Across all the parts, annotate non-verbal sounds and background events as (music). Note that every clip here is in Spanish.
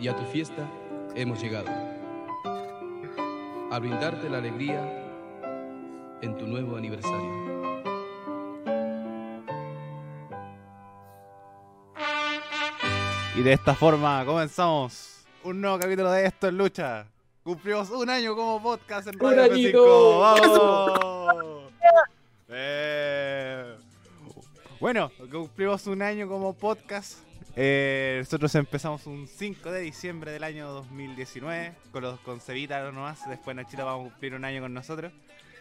y a tu fiesta hemos llegado. A brindarte la alegría en tu nuevo aniversario. Y de esta forma comenzamos un nuevo capítulo de Esto en Lucha. Cumplimos un año como podcast en ¡Un Radio añito! F5. ¡Vamos! (laughs) Eh, Bueno, cumplimos un año como podcast. Eh, nosotros empezamos un 5 de diciembre del año 2019 con los con Cevita nomás. Después Nachito va a cumplir un año con nosotros.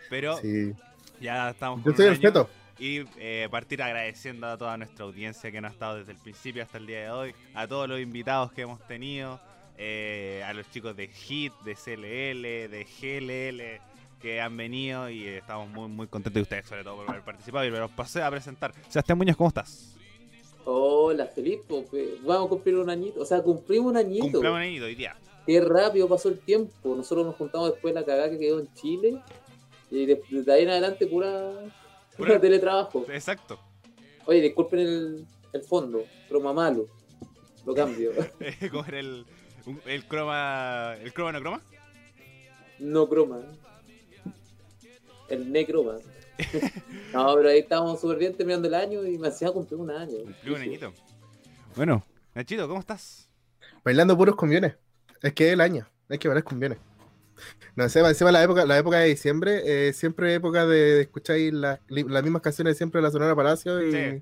Pero Sí. ya estamos Yo estoy el feto. Y eh, partir agradeciendo a toda nuestra audiencia que nos ha estado desde el principio hasta el día de hoy, a todos los invitados que hemos tenido, eh, a los chicos de HIT, de CLL, de GLL que han venido y eh, estamos muy muy contentos de ustedes sobre todo por haber participado y los pasé a presentar. Sebastián Muñoz, ¿cómo estás? Hola, Felipe. pues, Vamos a cumplir un añito. O sea, cumplimos un añito. Cumpleaños añito hoy día. Qué rápido pasó el tiempo. Nosotros nos juntamos después de la cagada que quedó en Chile. Y de, de ahí en adelante, pura, pura Pura- teletrabajo. Exacto. Oye, disculpen el, el fondo. Croma malo. Lo cambio. (laughs) ¿Cómo era el, un- el croma? ¿El croma no croma? no croma. El necroma. (laughs) no, pero ahí estábamos súper bien terminando el año y me hacía cumplir un año. Cumplió un añito. Bueno, Nachito, ¿cómo estás? Bailando puros cumbiones. Es que es el año. Hay que bailar cumbiones. No sé, encima la época, la época de diciembre, eh, siempre es época de, de escuchar ahí la- li- las mismas canciones siempre de la Sonora Palacio y, Sí.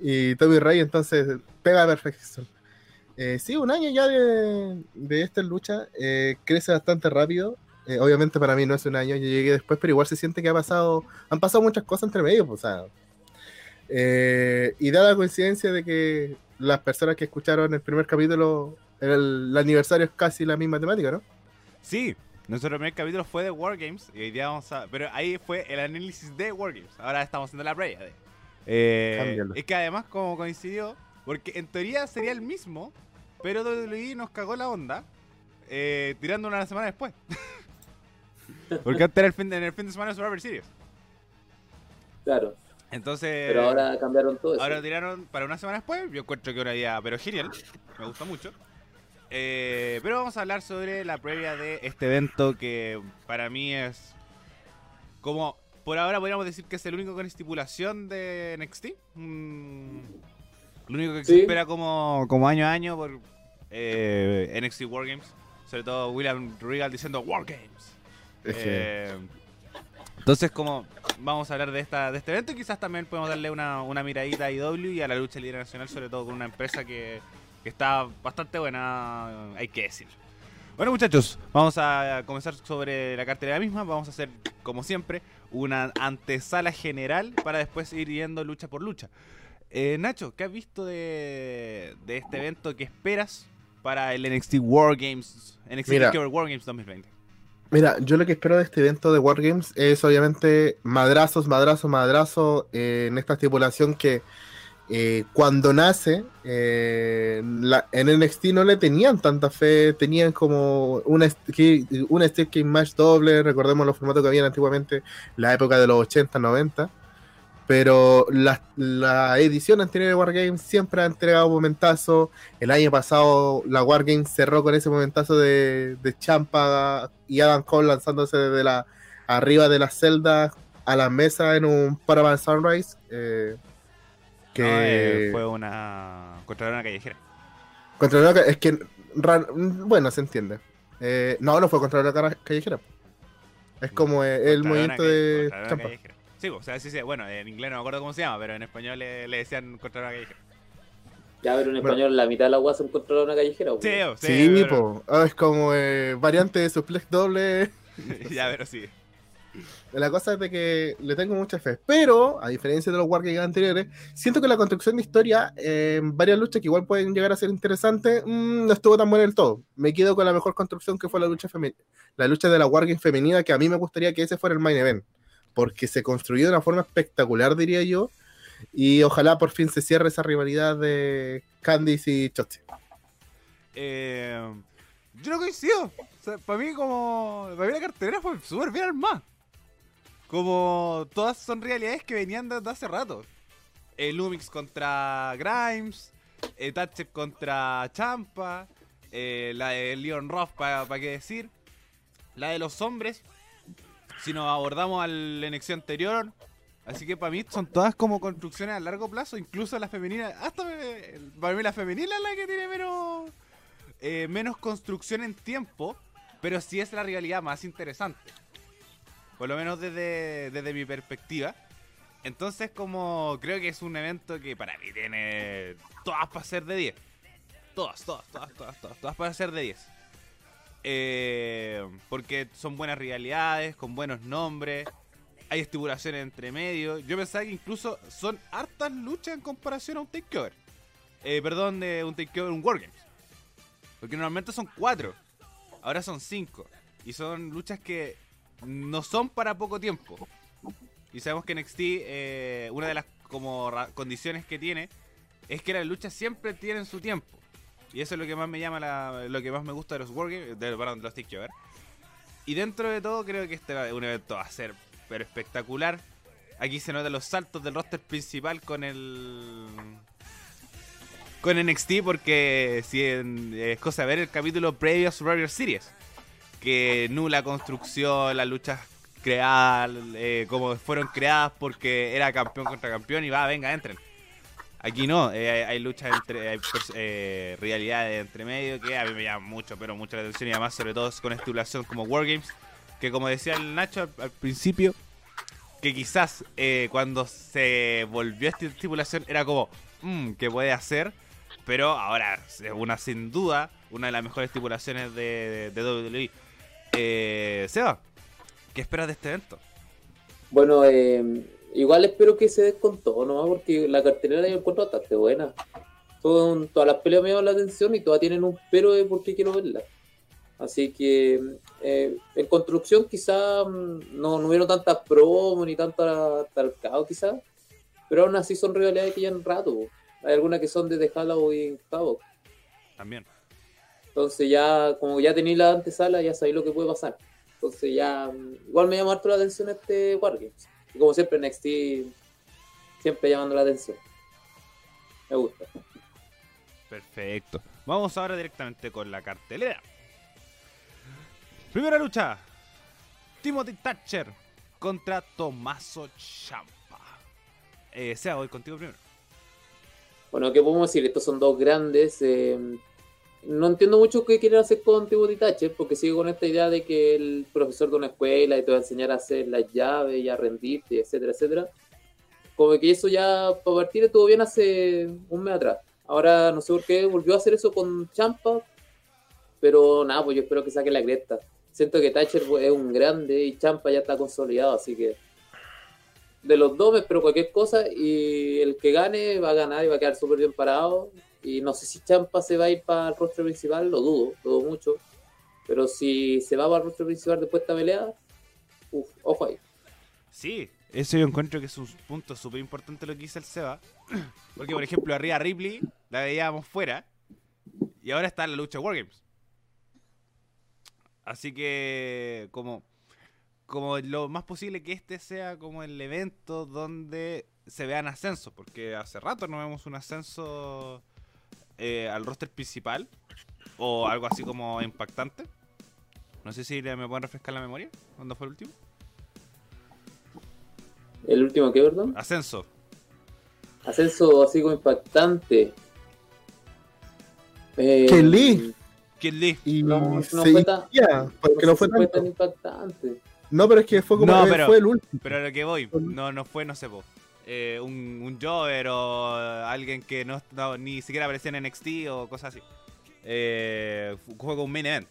y Tommy Rey, entonces pega a perfección. Eh, sí, un año ya de, de esta lucha, eh, crece bastante rápido. Eh, obviamente para mí no es un año, yo llegué después, pero igual se siente que ha pasado, han pasado muchas cosas entre medio, pues, o sea. Eh, y da la coincidencia de que las personas que escucharon el primer capítulo, el, el aniversario es casi la misma temática, ¿no? Sí, nuestro primer capítulo fue de Wargames y hoy día vamos a... Pero ahí fue el análisis de Wargames. Ahora estamos haciendo la previa de... Eh, es que además como coincidió, porque en teoría sería el mismo, pero WWE nos cagó la onda eh, tirando una semana después. (laughs) porque antes era el fin de, en el fin de semana Survivor Series. Claro. Entonces... Pero ahora cambiaron todo eso. Ahora lo tiraron para una semana después. Yo encuentro que una idea, pero genial. Me gusta mucho. Eh, pero vamos a hablar sobre la previa de este evento que para mí es como por ahora podríamos decir que es el único con estipulación de NXT. Mm, lo único que se Sí. espera como, como año a año por eh, NXT Wargames. Sobre todo William Regal diciendo Wargames. Es que- Eh, entonces, como vamos a hablar de esta de este evento, quizás también podemos darle una, una miradita a IW y a la lucha libre nacional, sobre todo con una empresa que, que está bastante buena, hay que decirlo. Bueno, muchachos, vamos a comenzar sobre la cartelera misma. Vamos a hacer, como siempre, una antesala general para después ir yendo lucha por lucha. Eh, Nacho, ¿qué has visto de, de este evento? ¿Qué esperas para el NXT War Games, NXT Mira. War Games 2020? Mira, yo lo que espero de este evento de Wargames es obviamente madrazos, madrazos, madrazos eh, en esta estipulación que eh, cuando nace eh, la- en NXT no le tenían tanta fe, tenían como una, una Steel Cage Match doble, recordemos los formatos que habían antiguamente, la época de los 80, 90, pero la, la edición anterior de Wargames siempre ha entregado momentazos, el año pasado la Wargames cerró con ese momentazo de, de Champa y Adam Cole lanzándose desde la arriba de las celdas a la mesa en un Paramount Sunrise. eh, que No, eh, fue una contra una callejera. contra la es que bueno se entiende. Eh, no, no fue contra la cara- callejera. Es como el Contra movimiento una de una Champa. Sí, o sea, sí, sí. Bueno, en inglés no me acuerdo cómo se llama, pero en español le, le decían contra una callejera. Ya, pero en Bueno. español la mitad de la agua se encontró en una callejera. ¿o? Sí, o- sí, Sí, pero- po. Ah, es como eh, variante de suplex doble. (laughs) ya, pero sí. La cosa es de que le tengo mucha fe. Pero, a diferencia de los Wargames anteriores, siento que la construcción de historia eh, en varias luchas que igual pueden llegar a ser interesantes, mm, no estuvo tan buena del todo. Me quedo con la mejor construcción que fue la lucha femenina. La lucha de la Wargame femenina, que a mí me gustaría que ese fuera el main event. Porque se construyó de una forma espectacular, diría yo. Y ojalá por fin se cierre esa rivalidad de Candice y Chotzi. Eh, yo no coincido. O sea, para mí, como. Para mí la cartelera fue súper bien armada. Como todas son realidades que venían desde hace rato. El Lumix contra Grimes, eh, Thatcher contra Champa, Eh, la de Leon Roth, para qué decir. La de los hombres, si nos abordamos al NXT anterior. Así que para mí son todas como construcciones a largo plazo, incluso la femenina. Hasta para mí la femenina es la que tiene menos, eh, menos construcción en tiempo, pero sí es la realidad más interesante. Por lo menos desde, desde mi perspectiva. Entonces, como creo que es un evento que para mí tiene todas para ser de 10. Todas, todas, todas, todas, todas, todas para ser de 10. Eh, porque son buenas rivalidades, con buenos nombres. Hay estipulaciones entre medio. Yo pensaba que incluso son hartas luchas en comparación a un takeover. Eh, perdón, de un takeover, un Wargames. Porque normalmente son cuatro. Ahora son cinco. Y son luchas que no son para poco tiempo. Y sabemos que NXT, eh, una de las como condiciones que tiene, es que las luchas siempre tienen su tiempo. Y eso es lo que más me llama, la- lo que más me gusta de los Wargames, de, perdón, de los Takeover. Y dentro de todo, creo que este va- un evento va a ser pero espectacular. Aquí se notan los saltos del roster principal con el. Con NXT, porque si en- es cosa de ver el capítulo previo a Survivor Series. Que nula construcción, las luchas creadas, eh, como fueron creadas porque era campeón contra campeón y va, venga, entren. Aquí no, eh, hay, luchas entre, hay pers- eh, entre medio que a mí me llaman mucho, pero mucho la atención y además sobre todo con estipulación como Wargames, que como decía el Nacho al, principio, que quizás eh, cuando se volvió esta estipulación era como, mmm, ¿qué puede hacer? Pero ahora es una sin duda, una de las mejores estipulaciones de, de, WWE. Eh, Seba, ¿qué esperas de este evento? Bueno, eh, igual espero que se nomás, porque la cartelera yo encuentro bastante buena. Son, todas las peleas me llaman la atención y todas tienen un pero de por qué quiero verlas. Así que eh, en construcción quizá mm, no, no hubieron tantas promos ni tanta talcado quizá, pero aún así son rivalidades que ya en rato. Hay algunas que son desde Halloween Havoc. También. Entonces ya, como ya tenéis la antesala, ya sabéis lo que puede pasar. Entonces ya, mm, igual me llama harto la atención este Wargames. Y como siempre NXT, siempre llamando la atención. Me gusta. Perfecto. Vamos ahora directamente con la cartelera. Primera lucha. Timothy Thatcher contra Tommaso Ciampa. Eh, Seba, voy contigo primero. Bueno, ¿qué podemos decir? Estos son dos grandes. eh, no entiendo mucho qué quieren hacer con Timothy Thatcher, porque sigue con esta idea de que el profesor de una escuela y te va a enseñar a hacer las llaves y a rendirte, etcétera, etcétera. Como que eso ya, para partir, estuvo bien hace un mes atrás. Ahora no sé por qué volvió a hacer eso con Champa, pero nada, pues yo espero que saque la cresta. Siento que Thatcher es un grande y Champa ya está consolidado, así que de los dos me espero cualquier cosa y el que gane va a ganar y va a quedar súper bien parado. Y no sé si Champa se va a ir para el rostro principal, lo dudo, lo dudo mucho. Pero si se va para el rostro principal después de esta pelea, uff, ojo ahí. Sí, eso yo encuentro que es un punto súper importante lo que dice el Seba. (clears throat) Porque, por ejemplo, arriba Ripley la veíamos fuera y ahora está en la lucha de Wargames. Así que, como, como lo más posible que este sea como el evento donde se vean ascensos, porque hace rato no vemos un ascenso eh, al roster principal o algo así como impactante. No sé si me pueden refrescar la memoria. ¿Cuándo fue el último? El último que, perdón. Ascenso. Ascenso así como impactante. Eh, Ken Lee. Kid Lee. Y No, fue tan- inicia, porque no sé fue si fue tanto. tan impactante. No, pero es que fue como No, pero- fue el último. Pero a lo que voy, no, no fue, no sé, po, eh, un, un Jover o alguien que no, no- ni siquiera aparecía en NXT o cosas así. Eh, con un main event.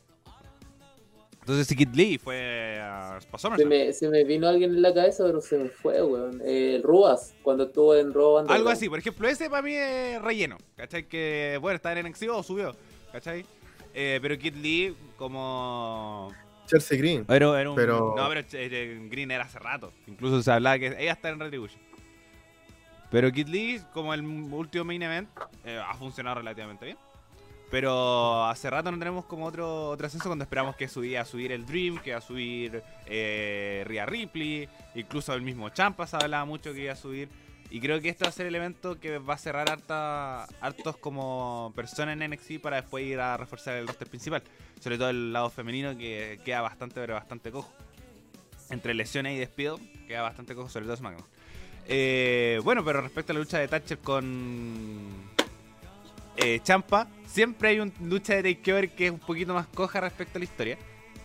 Entonces, si Kid Lee fue a Se me, se me vino alguien en la cabeza, pero se me fue, weón. Eh, Ruas, cuando estuvo en Raw. Algo así, por ejemplo, ese para mí es relleno. ¿Cachai? Que, bueno, está en NXT o subió. ¿Cachai? Eh, pero Kid Lee, como. Chelsea Green. Era, era un. Pero- No, pero eh, Green era hace rato. Incluso se hablaba que ella está en Retribution. Pero Kid Lee, como el último main event, eh, ha funcionado relativamente bien. Pero hace rato no tenemos como otro, otro ascenso cuando esperamos que subía a subir el Dream, que iba a subir eh, Rhea Ripley, incluso el mismo Champa se hablaba mucho que iba a subir. Y creo que este va a ser el evento que va a cerrar harta, hartos como personas en NXT para después ir a reforzar el roster principal. Sobre todo el lado femenino que queda bastante, pero bastante cojo. Entre lesiones y despido, queda bastante cojo, sobre todo SmackDown. Eh, bueno, pero respecto a la lucha de Thatcher con eh, Champa, siempre hay una lucha de takeover que es un poquito más coja respecto a la historia.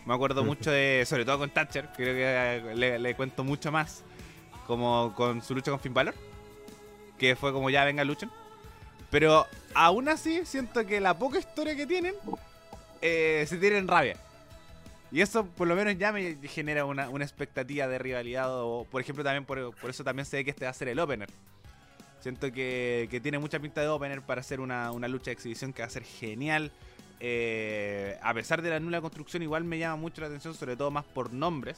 Me acuerdo mucho de, sobre todo con Thatcher, creo que le, le cuento mucho más, como con su lucha con Finn Balor, que fue como ya venga luchen. Pero aún así siento que la poca historia que tienen eh, se tienen rabia. Y eso por lo menos ya me genera una, una expectativa de rivalidad. O, por ejemplo, también por, por eso también sé que este va a ser el opener. Siento que, que tiene mucha pinta de opener para hacer una, una lucha de exhibición que va a ser genial. Eh, a pesar de la nula construcción, igual me llama mucho la atención, sobre todo más por nombres.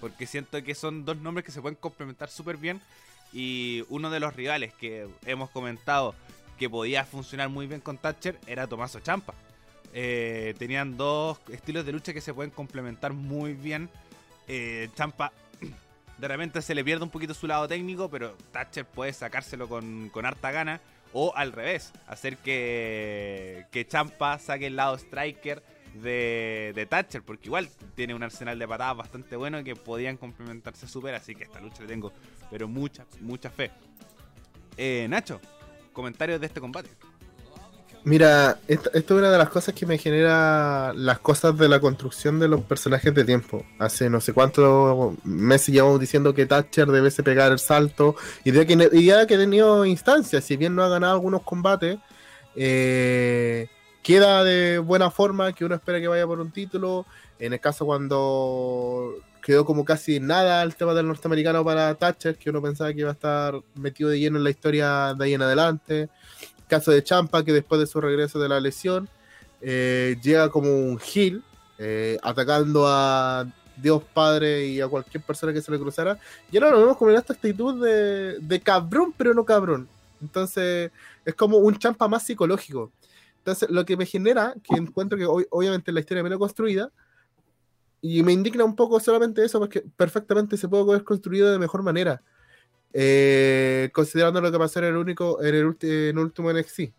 Porque siento que son dos nombres que se pueden complementar súper bien. Y uno de los rivales que hemos comentado que podía funcionar muy bien con Thatcher era Tomaso Champa. Eh, tenían dos estilos de lucha que se pueden complementar muy bien. Eh, Champa (clears throat) de repente se le pierde un poquito su lado técnico, pero Thatcher puede sacárselo con, con harta gana. O al revés, hacer que, que Champa saque el lado striker de, de Thatcher, porque igual tiene un arsenal de patadas bastante bueno que podían complementarse súper, así que esta lucha le tengo, pero mucha, mucha fe. Eh, Nacho, comentarios de este combate. Mira, esto, es una de las cosas que me genera las cosas de la construcción de los personajes de tiempo. Hace no sé cuántos meses llevamos diciendo que Thatcher debe pegar el salto y, que, ya que ha tenido instancias, si bien no ha ganado algunos combates, eh, queda de buena forma, que uno espera que vaya por un título. En el caso cuando quedó como casi nada el tema del norteamericano para Thatcher, que uno pensaba que iba a estar metido de lleno en la historia de ahí en adelante caso de Champa, que después de su regreso de la lesión, eh, llega como un heel, eh, atacando a Dios Padre y a cualquier persona que se le cruzara. Y ahora lo vemos como en esta actitud de, de cabrón, pero no cabrón. Entonces, es como un Champa más psicológico. Entonces, lo que me genera, que encuentro que hoy, obviamente la historia menos construida, y me indigna un poco solamente eso, porque perfectamente se puede haber construido de mejor manera. Eh, considerando lo que pasó en el único en el, en último NXT.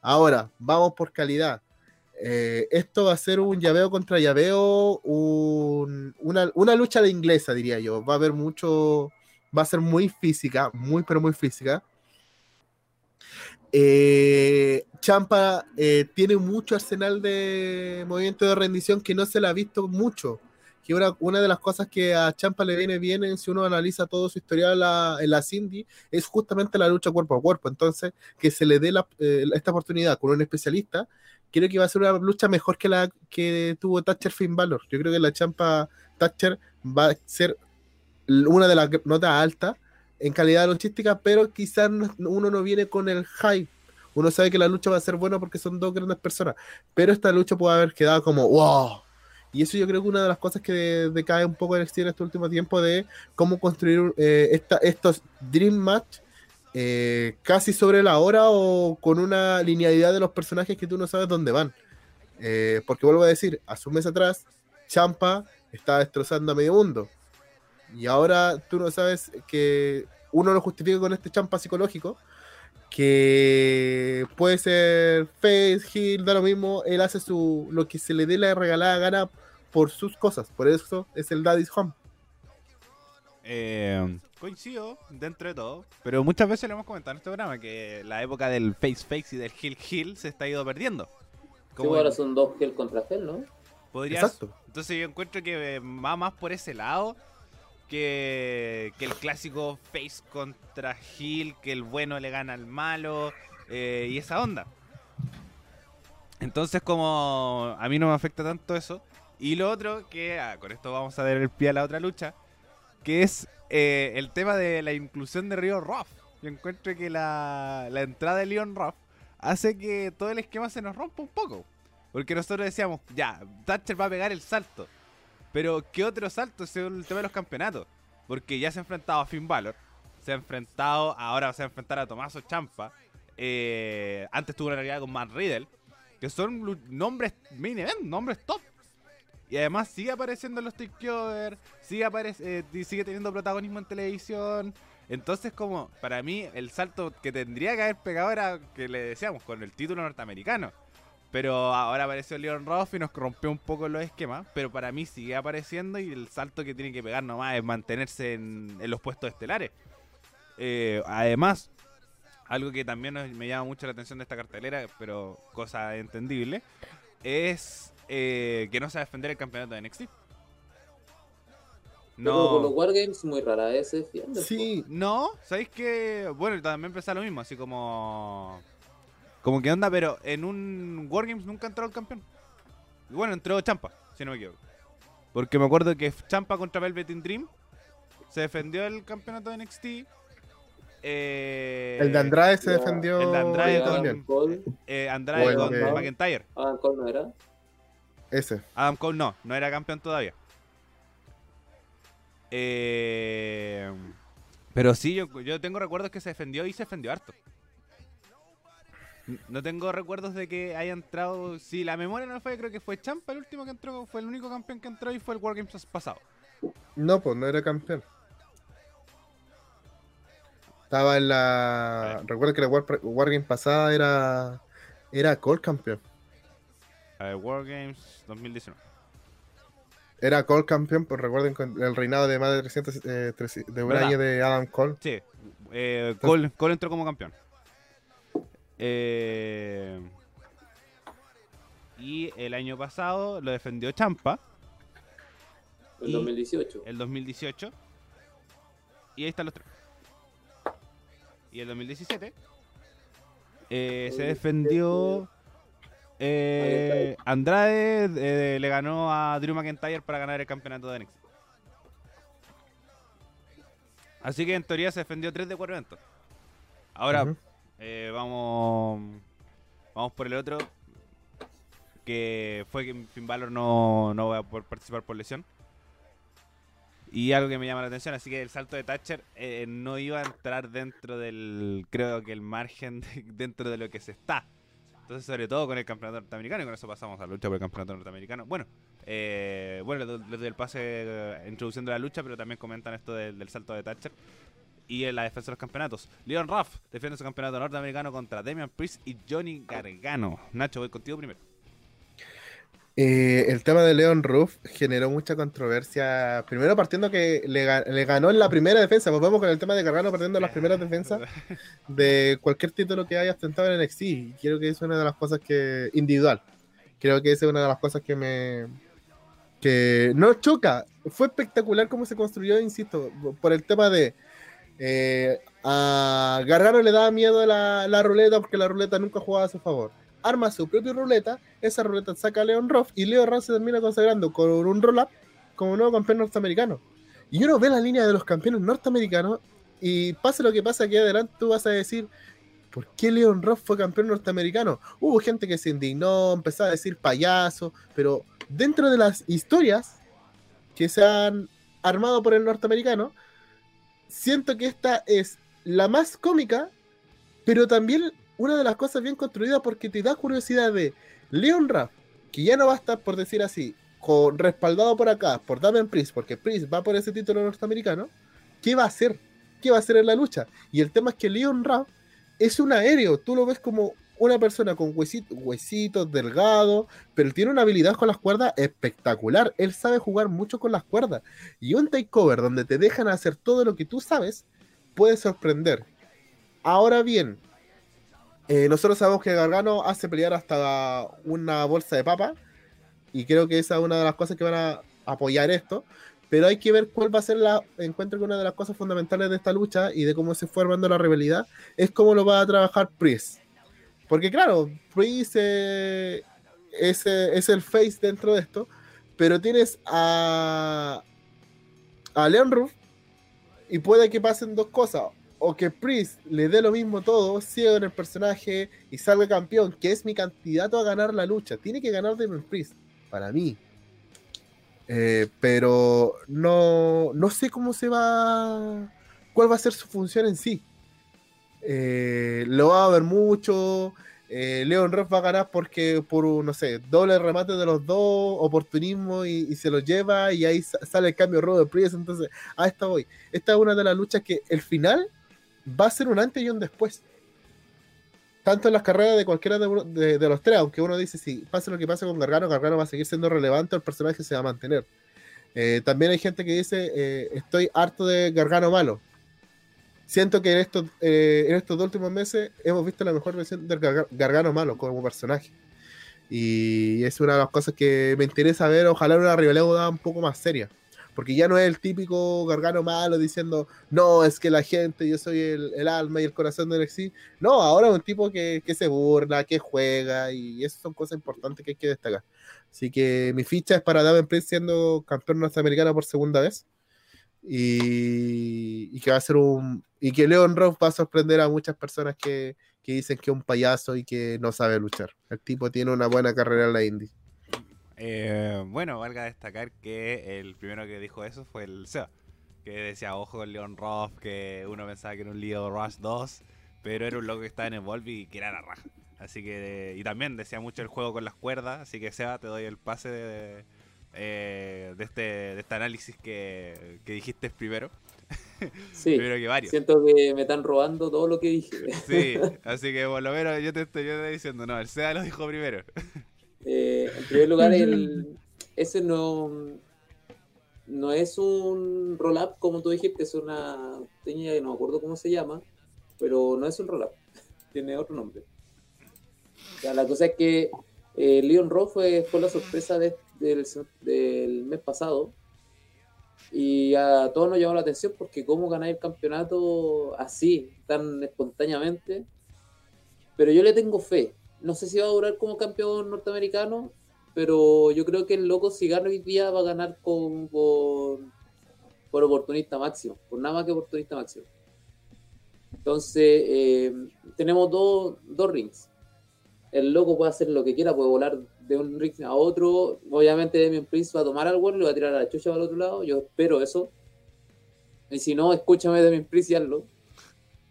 Ahora, vamos por calidad. Eh, esto va a ser un llaveo contra llaveo, un- una, lucha de inglesa, diría yo. Va a haber mucho, va a ser muy física, muy pero muy física. Eh, Champa tiene mucho arsenal de movimiento de rendición que no se le ha visto mucho que una, una de las cosas que a Champa le viene bien en, si uno analiza todo su historial en la, en la Cindy es justamente la lucha cuerpo a cuerpo. Entonces, que se le dé la, eh, esta oportunidad con un especialista, creo que va a ser una lucha mejor que la que tuvo Thatcher Finn Balor. Yo creo que la Champa Thatcher va a ser una de las notas altas en calidad luchística, pero quizás no- uno no viene con el hype. Uno sabe que la lucha va a ser buena porque son dos grandes personas, pero esta lucha puede haber quedado como wow. Y eso yo creo que una de las cosas que decae un poco en NXT en este último tiempo de cómo construir eh, estos Dream Match eh, casi sobre la hora o con una linealidad de los personajes que tú no sabes dónde van. Eh, porque vuelvo a decir, hace un mes atrás, Champa estaba destrozando a medio mundo. Y ahora tú no sabes que uno lo justifica con este champa psicológico, que puede ser face, heel, da lo mismo, él hace su lo que se le dé la regalada gana por sus cosas, por eso es el Daddy's Home. Eh, coincido dentro de todo, pero muchas veces lo hemos comentado en este programa que la época del face face y del heel heel se está ido perdiendo. Sí, ahora son dos gel contra gel, ¿no? podrías- Exacto. Entonces yo encuentro que eh, va más por ese lado que, que el clásico face contra heel, que el bueno le gana al malo eh, y esa onda. Entonces como a mí no me afecta tanto eso. Y lo otro que, ah, con esto vamos a dar el pie a la otra lucha, que es eh, el tema de la inclusión de Río Ruff. Yo encuentro que la, la entrada de Leon Ruff hace que todo el esquema se nos rompa un poco. Porque nosotros decíamos, ya, Thatcher va a pegar el salto. Pero, ¿qué otro salto según el tema de los campeonatos? Porque ya se ha enfrentado a Finn Balor, se ha enfrentado, ahora se va a enfrentar a Tomaso Champa. eh, antes tuvo una realidad con Matt Riddle, que son nombres main event, nombres top. Y además sigue apareciendo en los takeover, sigue, eh, sigue teniendo protagonismo en televisión. Entonces, como para mí, el salto que tendría que haber pegado era que le decíamos con el título norteamericano. Pero ahora apareció Leon Ruff y nos rompió un poco los esquemas. Pero para mí sigue apareciendo y el salto que tiene que pegar nomás es mantenerse en, los puestos estelares. Eh, además, algo que también me llama mucho la atención de esta cartelera, pero cosa entendible, es eh, que no se va a defender el campeonato de NXT. Pero con los No, Wargames muy rara vez se defienden. Sí, no, ¿sabéis que? Bueno, también pensaba lo mismo, así como. Como que onda, pero en un Wargames nunca entró el campeón. Y bueno, entró Champa, si no me equivoco. Porque me acuerdo que Champa contra Velvet in Dream se defendió el campeonato de NXT. Eh, el de Andrade se defendió el de Andrade con-. Cole, eh, Andrade con McIntyre. Adam Cole no era. Ese. Adam Cole no, no era campeón todavía. Eh, pero sí, yo, yo tengo recuerdos que se defendió y se defendió harto. No tengo recuerdos de que haya entrado. Si la memoria no fue, creo que fue Champa el último que entró, fue el único campeón que entró y fue el World Games pasado. No, pues no era campeón. Estaba en la. Recuerda que la War, Wargame pasada era. Era Cole campeón. A ver, World Games 2019. Era Cole campeón, pues recuerden con el reinado de más de 300. eh, de un ¿Verdad? año de Adam Cole. Sí, eh, Cole, Cole entró como campeón. Eh, y el año pasado lo defendió Champa. Y- 2018. el 2018. Y ahí están los tres. Y el 2017 eh, se defendió. Eh, Andrade eh, le ganó a Drew McIntyre para ganar el campeonato de NXT. Así que en teoría se defendió 3 de 4 eventos. Ahora eh, vamos vamos por el otro. Que fue que Finn Balor no, no va a poder participar por lesión. Y algo que me llama la atención, así que el salto de Thatcher no iba a entrar dentro del, creo que el margen de- dentro de lo que se está. Entonces, sobre todo con el campeonato norteamericano, y con eso pasamos a la lucha por el campeonato norteamericano. Bueno, eh, bueno, les do- les doy el pase eh, introduciendo la lucha, pero también comentan esto del, salto de Thatcher y la defensa de los campeonatos. Leon Ruff defiende su campeonato norteamericano contra Damian Priest y Johnny Gargano. Nacho, voy contigo primero. Eh, el tema de Leon Ruff generó mucha controversia. Primero partiendo que le, ga- le ganó en la primera defensa. Volvemos con el tema de Gargano perdiendo las primeras (laughs) defensas de cualquier título que haya ostentado en NXT. Creo que es una de las cosas que. individual. Creo que esa es una de las cosas que me. que no choca. Fue espectacular cómo se construyó, insisto, por el tema de. eh, a Gargano le daba miedo la, la ruleta porque la ruleta nunca jugaba a su favor. Arma su propia ruleta, esa ruleta saca a Leon Ruff y Leon Ruff se termina consagrando con un roll-up como nuevo campeón norteamericano. Y uno ve la línea de los campeones norteamericanos y pase lo que pase aquí adelante, tú vas a decir, ¿por qué Leon Ruff fue campeón norteamericano? Hubo gente que se indignó, empezó a decir payaso, pero dentro de las historias que se han armado por el norteamericano, siento que esta es la más cómica, pero también una de las cosas bien construidas porque te da curiosidad de Leon Ruff, que ya no va a estar, por decir así, con, respaldado por acá, por Damian Priest, porque Priest va por ese título norteamericano, ¿qué va a hacer? ¿Qué va a hacer en la lucha? Y el tema es que Leon Ruff es un aéreo, tú lo ves como una persona con huesitos, huesitos delgados, pero tiene una habilidad con las cuerdas espectacular. Él sabe jugar mucho con las cuerdas. Y un takeover donde te dejan hacer todo lo que tú sabes puede sorprender. Ahora bien, eh, nosotros sabemos que Gargano hace pelear hasta una bolsa de papa. Y creo que esa es una de las cosas que van a apoyar esto. Pero hay que ver cuál va a ser la. Encuentro que una de las cosas fundamentales de esta lucha y de cómo se fue armando la rivalidad es cómo lo va a trabajar Priest. Porque, claro, Priest eh, es, eh, es el face dentro de esto. Pero tienes a. a Leon Ruff. Y puede que pasen dos cosas o que Priest le dé lo mismo todo, siga en el personaje y salga campeón, que es mi candidato a ganar la lucha. Tiene que ganar Damien Priest, para mí. Eh, pero no, no sé cómo se va. ¿Cuál va a ser su función en sí? Eh, lo va a ver mucho. eh, Leon Ross va a ganar porque por no sé, doble remate de los dos, oportunismo y, se lo lleva y ahí sale el cambio robo de Priest. Entonces, a esta voy. Esta es una de las luchas que el final va a ser un antes y un después. Tanto en las carreras de cualquiera de, los tres, aunque uno dice, si pase lo que pase con Gargano, Gargano va a seguir siendo relevante, el personaje se va a mantener. Eh, también hay gente que dice, eh, estoy harto de Gargano malo siento que en estos, eh, en estos dos últimos meses hemos visto la mejor versión del Gargano malo como personaje. Y es una de las cosas que me interesa ver, ojalá una rivalidad un poco más seria. Porque ya no es el típico Gargano malo diciendo, no, es que la gente, yo soy el, alma y el corazón del NXT. No, ahora es un tipo que, se burla, que juega, y esas son cosas importantes que hay que destacar. Así que mi ficha es para Damien Priest siendo campeón norteamericano por segunda vez y, que va a ser un y que Leon Ross va a sorprender a muchas personas que, dicen que es un payaso y que no sabe luchar. El tipo tiene una buena carrera en la indie. Eh, bueno, valga destacar que el primero que dijo eso fue el SEA, que decía ojo con Leon Ross, que uno pensaba que era un Leo Rush 2, pero era un loco que estaba en Evolve y que era la raja. Así que, y también decía mucho el juego con las cuerdas, así que Seba, te doy el pase de eh, de, este, de este análisis que, que dijiste primero. (laughs) Sí, que varios. siento que me están robando todo lo que dije. Sí, (laughs) así que por lo menos yo te estoy, diciendo, no, el SEA lo dijo primero. En primer lugar, el, ese no, no es un roll-up como tú dijiste, es una tenía, no me acuerdo cómo se llama, pero no es un roll-up, (laughs) tiene otro nombre. la cosa es que eh, Leon Rowe fue, fue la sorpresa de, del, mes pasado. Y a todos nos llamó la atención porque cómo ganar el campeonato así, tan espontáneamente. Pero yo le tengo fe. No sé si va a durar como campeón norteamericano, pero yo creo que el loco gana hoy día va a ganar con, por, por oportunista máximo, por nada más que oportunista máximo. Entonces, eh, tenemos dos, dos rings. El loco puede hacer lo que quiera, puede volar de un ring a otro. Obviamente Demian Prince va a tomar algo y lo va a tirar a la chucha para el otro lado. Yo espero eso. Y si no, escúchame Demian Prince y hazlo.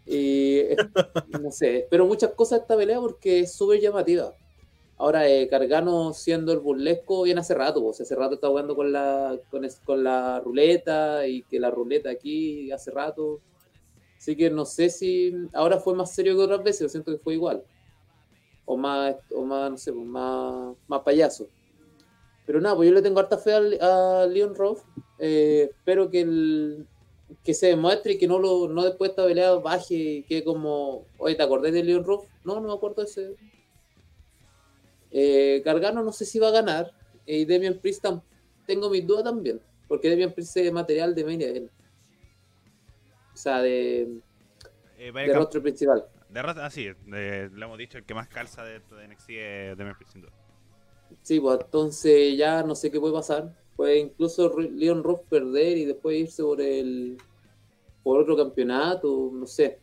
Y (laughs) no sé, espero muchas cosas de esta pelea porque es súper llamativa. Ahora, eh, Cargano siendo el burlesco viene hace rato, pues, hace rato está jugando con la, con, con la ruleta y que la ruleta aquí hace rato. Así que no sé si ahora fue más serio que otras veces, yo siento que fue igual o más, o más no sé, pues, más, más payaso. Pero nada, pues yo le tengo harta fe a, Leon Roth. Eh, espero que, el, que se demuestre y que no, lo, no después de esta pelea baje y que como, oye, ¿te acordás de Leon Roth? No, no me acuerdo de ese. Eh, Gargano no sé si va a ganar. Y Demian Priest tengo mis dudas también. Porque Demian Priest es material de main O sea, de, eh, de rostro principal. De raza, ah, sí, lo hemos dicho, el que más calza de, de NXT es de Memphis, sin duda. Sí, pues entonces ya no sé qué puede pasar. Puede incluso Leon Ross perder y después irse por el por otro campeonato, no sé.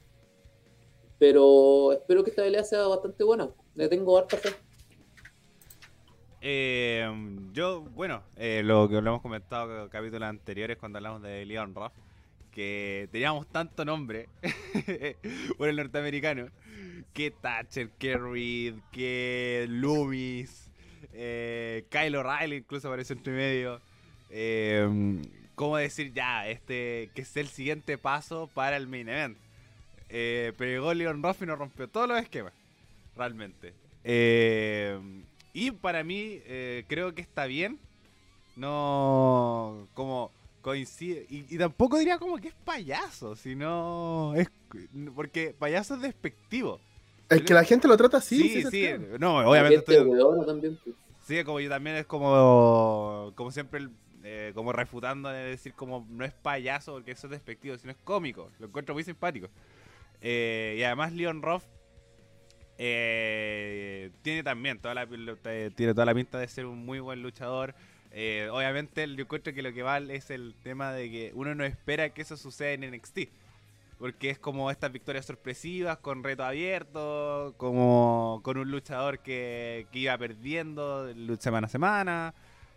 Pero espero que esta pelea sea bastante buena. Le tengo harta fe. Eh, yo, bueno, eh, lo que lo hemos comentado en capítulos anteriores cuando hablamos de Leon Ruff, que teníamos tanto nombre (laughs) por el norteamericano, que Thatcher, que Reed, que Loomis, eh, Kyle O'Reilly incluso apareció entre medio. Eh, ¿Cómo decir ya? Este, que es el siguiente paso para el main event. Pero llegó Leon Ruff y nos rompió todos los esquemas, realmente. Eh, y para mí, creo que está bien. No, como coincide. Y, tampoco diría como que es payaso, sino. Es, porque payaso es despectivo. Es que la gente lo trata así. Sí, sí. No, obviamente estoy. También. Pues. Sí, como yo también es como. Como siempre, eh, como refutando de decir como no es payaso porque eso es despectivo, sino es cómico. Lo encuentro muy simpático. Eh, y además, Leon Roth eh, tiene también toda la, tiene toda la pinta de ser un muy buen luchador. Eh, obviamente yo encuentro que lo que vale es el tema de que uno no espera que eso suceda en NXT. Porque es como estas victorias sorpresivas, con reto abierto, como con un luchador que, iba perdiendo semana a semana.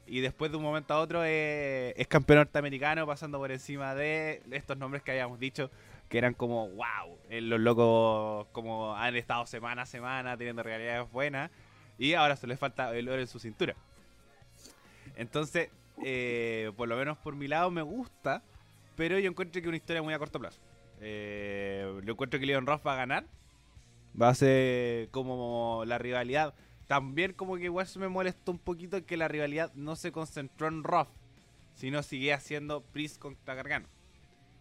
Y después de un momento a otro es, campeón norteamericano pasando por encima de estos nombres que habíamos dicho. Que eran como, wow, eh, los locos como han estado semana a semana teniendo realidades buenas y ahora se les falta el oro en su cintura. Entonces, eh, por lo menos por mi lado me gusta, pero yo encuentro que una historia muy a corto plazo. Eh, yo encuentro que Leon Ross va a ganar. Va a ser como la rivalidad. También como que igual se me molestó un poquito que la rivalidad no se concentró en Roth, sino sigue haciendo Priest contra Gargano.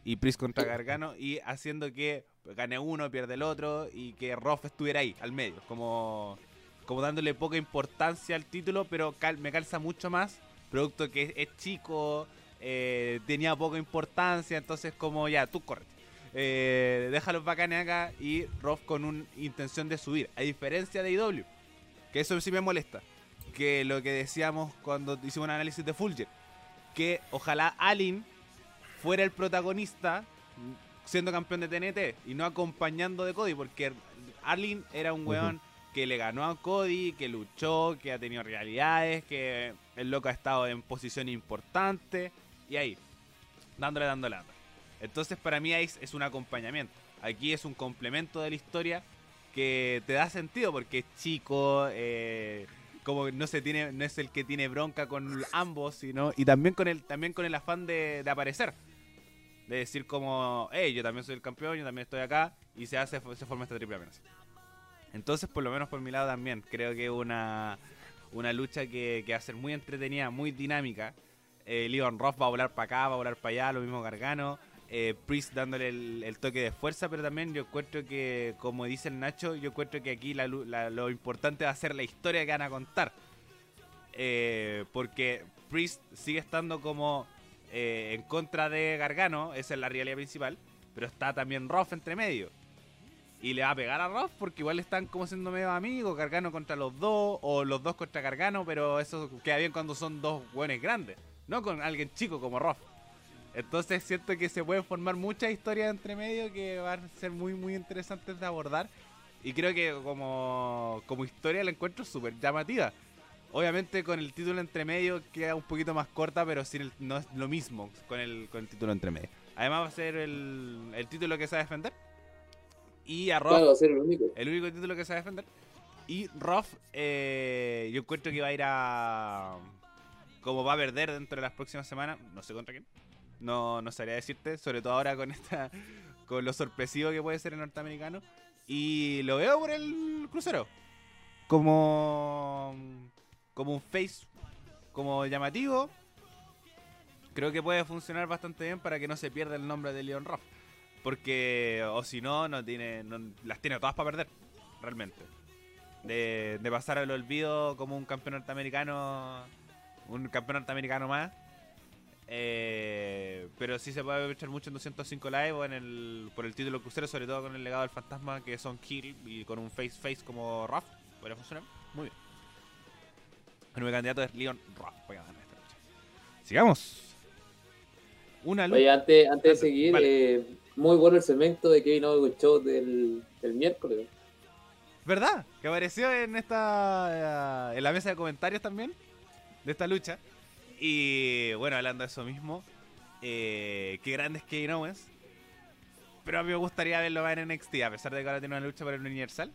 Y Priest contra Gargano y haciendo que gane uno, pierde el otro y que Roth estuviera ahí, al medio. Como, como dándole poca importancia al título, pero me calza mucho más. Producto que es, chico, eh, tenía poca importancia, entonces como ya, tú corre. Eh, deja los bacanes acá y Roth con una intención de subir. A diferencia de IW, que eso sí me molesta. Que lo que decíamos cuando hicimos un análisis de Fulger, que ojalá Alin fuera el protagonista siendo campeón de TNT y no acompañando de Cody, porque Alin era un weón que le ganó a Cody, que luchó, que ha tenido realidades, que el loco ha estado en posición importante y ahí, dándole, dándole, dándole. Entonces para mí Ace es un acompañamiento. Aquí es un complemento de la historia que te da sentido porque es chico, eh, como no se tiene, no es el que tiene bronca con ambos, sino y también con el, también con el afán de, aparecer, de decir como, hey, yo también soy el campeón, yo también estoy acá y se hace, se forma esta triple amenaza. Entonces, por lo menos por mi lado también, creo que una, una lucha que, que va a ser muy entretenida, muy dinámica. Eh, Leon Roth va a volar para acá, va a volar para allá, lo mismo Gargano eh, Priest dándole el, toque de fuerza, pero también yo encuentro que, como dice el Nacho, yo encuentro que aquí lo importante va a ser la historia que van a contar. Eh, porque Priest sigue estando como eh, en contra de Gargano, esa es la realidad principal, pero está también Roth entre medio. Y le va a pegar a Roth porque igual están como siendo medio amigos, Gargano contra los dos, o los dos contra Gargano, pero eso queda bien cuando son dos buenos grandes, no con alguien chico como Roth. Entonces siento que se pueden formar muchas historias entre medio que van a ser muy muy interesantes de abordar. Y creo que como, como historia la encuentro súper llamativa. Obviamente con el título entre medio queda un poquito más corta, pero sin no es lo mismo con el, con el título entre medio. Además va a ser el, el título que se va a defender. Y a Roth, va a ser el único. El único título que se va a defender. Y Roth, eh, yo encuentro que va a ir a... Como va a perder dentro de las próximas semanas, no sé contra quién no, no sabría decirte, sobre todo ahora con esta con lo sorpresivo que puede ser el norteamericano. Y lo veo por el crucero. Como, como un face, como llamativo. Creo que puede funcionar bastante bien para que no se pierda el nombre de Leon Ruff. Porque, o si no, no tiene, las tiene todas para perder, realmente. De, de pasar al olvido como un campeón norteamericano, un campeón norteamericano más eh, pero sí se puede aprovechar mucho en 205 Live o en el, por el título crucero, sobre todo con el legado del fantasma que son Kill y con un face face como Ruff. Podría funcionar muy bien. Nuevo candidato es Leon Ruff. Voy a ganar esta lucha. Sigamos. Una lucha. Oye, antes, antes de seguir, eh, muy bueno el segmento de Kevin Owens Show del, del miércoles. ¿Verdad? Que apareció en esta. Eh, en la mesa de comentarios también. De esta lucha. Y bueno, hablando de eso mismo, eh, qué grande es Kevin Owens. Pero a mí me gustaría verlo más en NXT, a pesar de que ahora tiene una lucha por el Universal.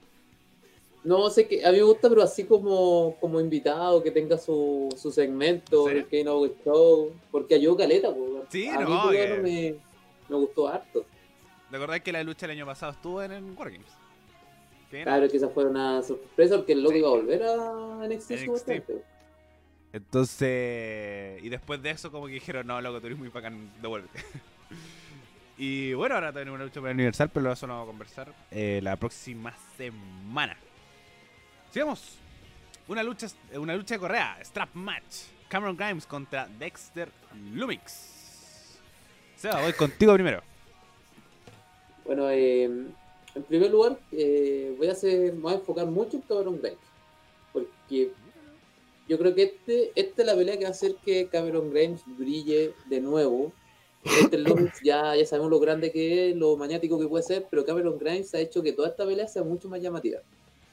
No, sé que a mí me gusta, pero así como, como invitado, que tenga su, su segmento, el Owens Show, porque ayudó caleta, pues. Sí, a no, mí me, me, gustó harto. ¿Te que la lucha el año pasado estuvo en el Wargames? Claro, que esa fue una sorpresa porque el loco iba a volver a NXT, NXT. Entonces, y después de eso como que dijeron, no, loco, tú eres muy bacán, devuélvete. (laughs) y bueno, ahora tenemos una lucha para el Universal, pero eso lo vamos a conversar eh, la próxima semana. Sigamos. Una lucha, una lucha de correa, strap match. Cameron Grimes contra Dexter Lumix. Seba, voy contigo primero. Bueno, eh, en primer lugar, eh, voy a hacer, voy a enfocar mucho en Cameron Grimes. Porque yo creo que este, esta es la pelea que va a hacer que Cameron Grimes brille de nuevo. Este (coughs) Lumix ya, ya sabemos lo grande que es, lo maniático que puede ser, pero Cameron Grimes ha hecho que toda esta pelea sea mucho más llamativa.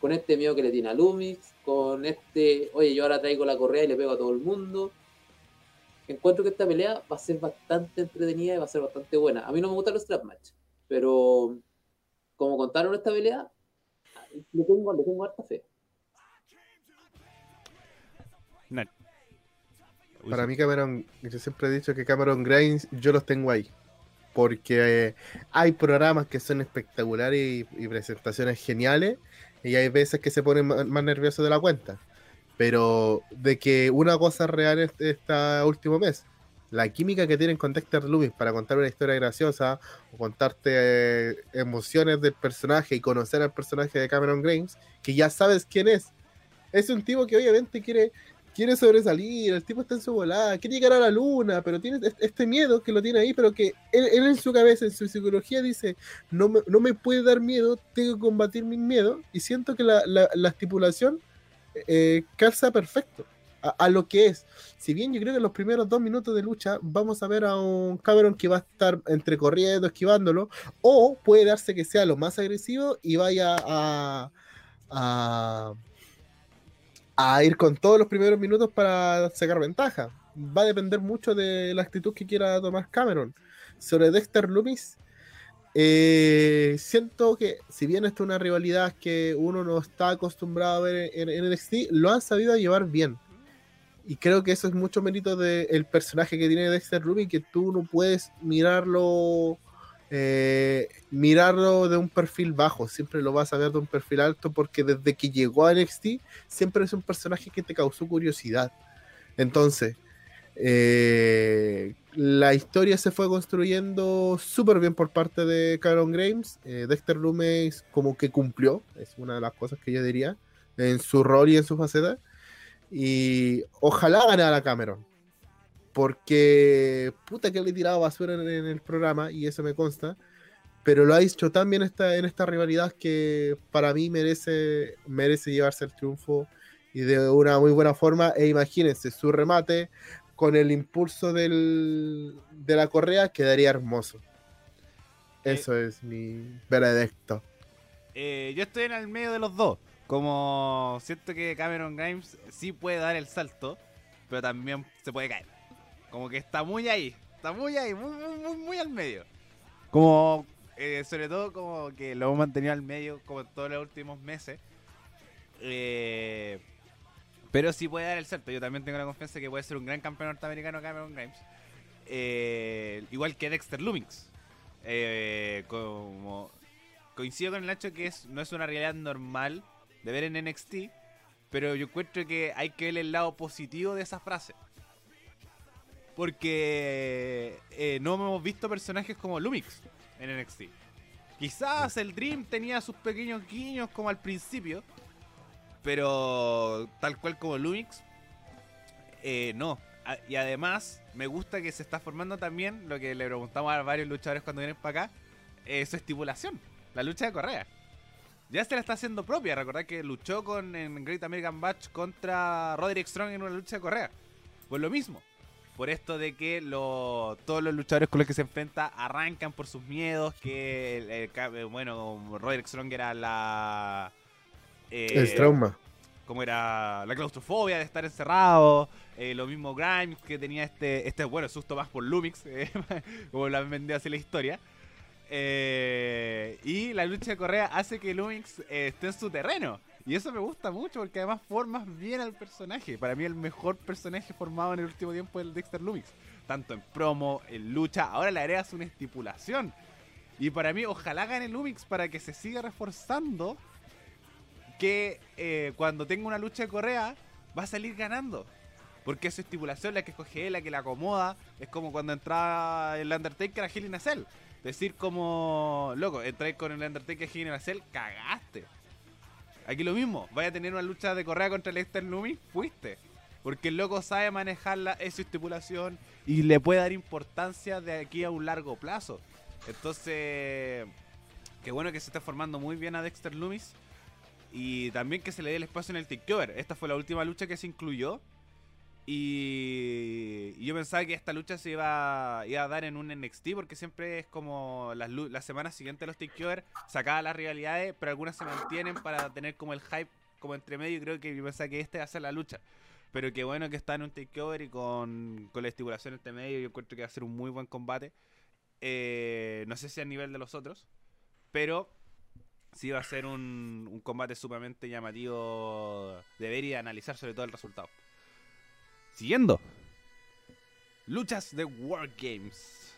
Con este miedo que le tiene a Lumix, con este, oye, yo ahora traigo la correa y le pego a todo el mundo. Encuentro que esta pelea va a ser bastante entretenida y va a ser bastante buena. A mí no me gusta los strap match, pero como contaron esta pelea, le tengo, le tengo harta fe. No. Para mí Cameron, yo siempre he dicho que Cameron Grimes yo los tengo ahí. Porque eh, hay programas que son espectaculares y, y presentaciones geniales. Y hay veces que se ponen más nerviosos de la cuenta. Pero de que una cosa es real este, este último mes. La química que tienen con Dexter Loomis para contar una historia graciosa o contarte eh, emociones del personaje y conocer al personaje de Cameron Grimes, que ya sabes quién es. Es un tipo que obviamente quiere quiere sobresalir, el tipo está en su volada, quiere llegar a la luna, pero tiene est- este miedo que lo tiene ahí, pero que él, en su cabeza, en su psicología dice, no me, no me puede dar miedo, tengo que combatir mis miedos, y siento que la, la- la estipulación eh, calza perfecto a, lo que es. Si bien yo creo que en los primeros dos minutos de lucha vamos a ver a un Cameron que va a estar entre corriendo, esquivándolo, o puede darse que sea lo más agresivo y vaya a, a ir con todos los primeros minutos para sacar ventaja. Va a depender mucho de la actitud que quiera tomar Cameron. Sobre Dexter Loomis, eh, siento que si bien esta es una rivalidad que uno no está acostumbrado a ver en, en NXT, lo han sabido llevar bien. Y creo que eso es mucho mérito del personaje que tiene Dexter Loomis, que tú no puedes mirarlo eh, mirarlo de un perfil bajo, siempre lo vas a ver de un perfil alto porque desde que llegó a NXT siempre es un personaje que te causó curiosidad. Entonces, eh, la historia se fue construyendo súper bien por parte de Cameron Grimes. Eh, Dexter Loomis como que cumplió, es una de las cosas que yo diría, en su rol y en su faceta. Y ojalá ganara Cameron. Porque puta que le he tirado basura en, en el programa y eso me consta. Pero lo ha hecho tan bien esta, en esta rivalidad que para mí merece, merece llevarse el triunfo y de una muy buena forma. E imagínense, su remate con el impulso del, de la correa quedaría hermoso. Eso es mi veredicto. Eh, yo estoy en el medio de los dos. Como siento que Cameron Grimes sí puede dar el salto, pero también se puede caer. Como que está muy ahí, está muy ahí, muy, muy, muy, muy al medio. Como, eh, sobre todo como que lo hemos mantenido al medio como en todos los últimos meses. Eh, pero sí puede dar el salto. Yo también tengo la confianza de que puede ser un gran campeón norteamericano Cameron Grimes. Eh, igual que Dexter Lumix. Eh, como coincido con el hecho que es, no es una realidad normal de ver en NXT, pero yo encuentro que hay que ver el lado positivo de esa frase. Porque eh, no hemos visto personajes como Lumix en NXT. Quizás el Dream tenía sus pequeños guiños como al principio, pero tal cual como Lumix, eh, no. A- Y además, me gusta que se está formando también lo que le preguntamos a varios luchadores cuando vienen para acá: eh, su estipulación, la lucha de Correa. Ya se la está haciendo propia. Recordad que luchó con en Great American Batch contra Roderick Strong en una lucha de Correa. Pues lo mismo. Por esto de que lo- todos los luchadores con los que se enfrenta arrancan por sus miedos. Que, el- el ca- eh, bueno, Roderick Strong era la. eh, el trauma. como era la claustrofobia de estar encerrado, eh, lo mismo Grimes que tenía este, este bueno, susto más por Lumix, (laughs) eh, como lo han vendido así la historia. Eh, y la lucha de Correa hace que Lumix eh, esté en su terreno. Y eso me gusta mucho porque además formas bien al personaje. Para mí el mejor personaje formado en el último tiempo es el Dexter Lumix. Tanto en promo, en lucha, ahora le agregas una estipulación. Y para mí ojalá gane Lumix para que se siga reforzando que eh, cuando tenga una lucha de Correa va a salir ganando. Porque su estipulación la que escoge él, la que la acomoda. Es como cuando entraba el Undertaker a Hell. Decir como, loco, entrar con el Undertaker a Hell in cagaste. Aquí lo mismo, vaya a tener una lucha de Correa contra el Lester Loomis, fuiste. Porque el loco sabe manejar la, esa estipulación y le puede dar importancia de aquí a un largo plazo. Entonces, qué bueno que se está formando muy bien a Dexter Loomis. Y también que se le dé el espacio en el takeover. Esta fue la última lucha que se incluyó. Y, y yo pensaba que esta lucha se iba, iba a dar en un NXT porque siempre es como las, semanas siguientes a los takeover sacaba las rivalidades, pero algunas se mantienen para tener como el hype como entre medio. Y creo que yo pensaba que este va a ser la lucha. Pero qué bueno que está en un takeover y con, con la estipulación entre medio. Yo encuentro que va a ser un muy buen combate. Eh, no sé si a nivel de los otros, pero sí va a ser un, un combate sumamente llamativo de ver y analizar sobre todo el resultado. Siguiendo. Luchas de Wargames.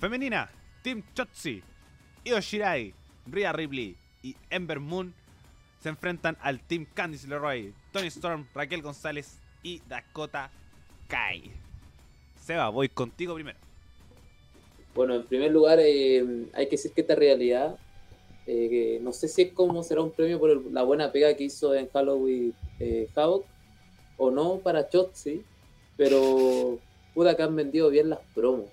Femenina. Team Chotzi, Io Shirai, Rhea Ripley y Ember Moon se enfrentan al Team Candice LeRoy, Tony Storm, Raquel González y Dakota Kai. Seba, voy contigo primero. Bueno, en primer lugar, eh, hay que decir que esta realidad, eh, no sé si es como será un premio por la buena pega que hizo en Halloween eh, Havoc o no para Chotzi, pero puta que han vendido bien las promos.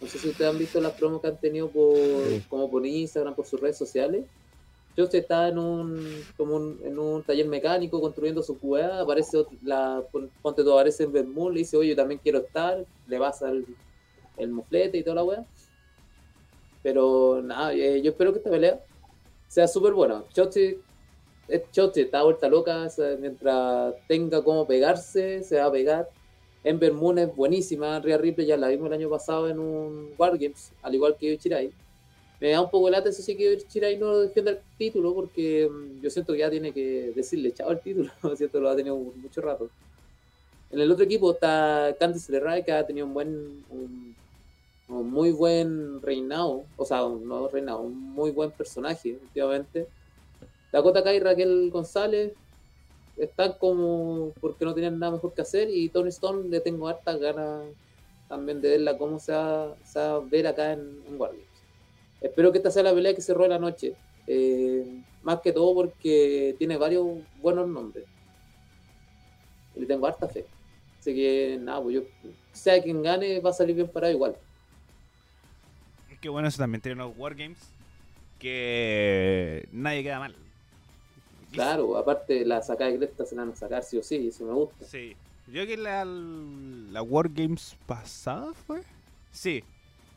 No sé si ustedes han visto las promos que han tenido por, Sí. como por Instagram, por sus redes sociales. Chotzi está en un, como un- en un taller mecánico construyendo su weá, aparece otro- la, pon- ponte todo, aparece en Bermud, le dice, oye, yo también quiero estar, le pasa el, el moflete y toda la weá. Pero nada, eh, yo espero que esta pelea sea súper buena. Chotzi, es Chotzi, está vuelta loca, o sea, mientras tenga cómo pegarse, se va a pegar. Ember Moon es buenísima, Rhea Ripley ya la vimos el año pasado en un Wargames, al igual que Chirai. Me da un poco de lata eso sí que Chirai no defienda el título porque mm, yo siento que ya tiene que decirle chao al título, (laughs) siento lo ha tenido mucho rato. En el otro equipo está Candice LeRae que ha tenido un buen, un, muy buen reinado, o sea, un- no reinado, un muy buen personaje últimamente. Dakota Kai Raquel González están como porque no tienen nada mejor que hacer y Tony Stone le tengo hartas ganas también de verla cómo se va, se a ver acá en, en Wargames. Espero que esta sea la pelea que cerró la noche, eh, más que todo porque tiene varios buenos nombres y le tengo harta fe. Así que nada, pues yo, sea quien gane, va a salir bien parado igual. Qué bueno eso también tienen los Wargames. Que nadie queda mal. Claro, aparte la sacada de cresta se la van a sacar sí o sí, eso me gusta. Sí. Yo que la, la Wargames pasada fue. Sí.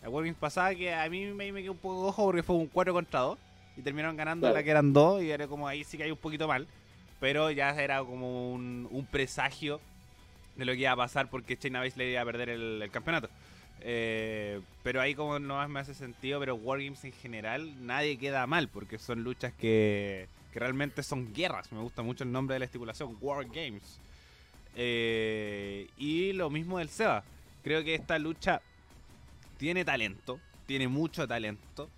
La Wargames pasada que a mí me, me quedó un poco ojo porque fue un 4 contra 2. Y terminaron ganando Claro. la que eran 2. Y era como ahí sí que hay un poquito mal. Pero ya era como un, un presagio de lo que iba a pasar porque Chaina Baszler iba a perder el, el campeonato. Eh, pero ahí como no más me hace sentido, pero Wargames en general nadie queda mal porque son luchas que, que realmente son guerras. Me gusta mucho el nombre de la estipulación, Wargames. Eh, y lo mismo del Seba. Creo que esta lucha tiene talento, tiene mucho talento,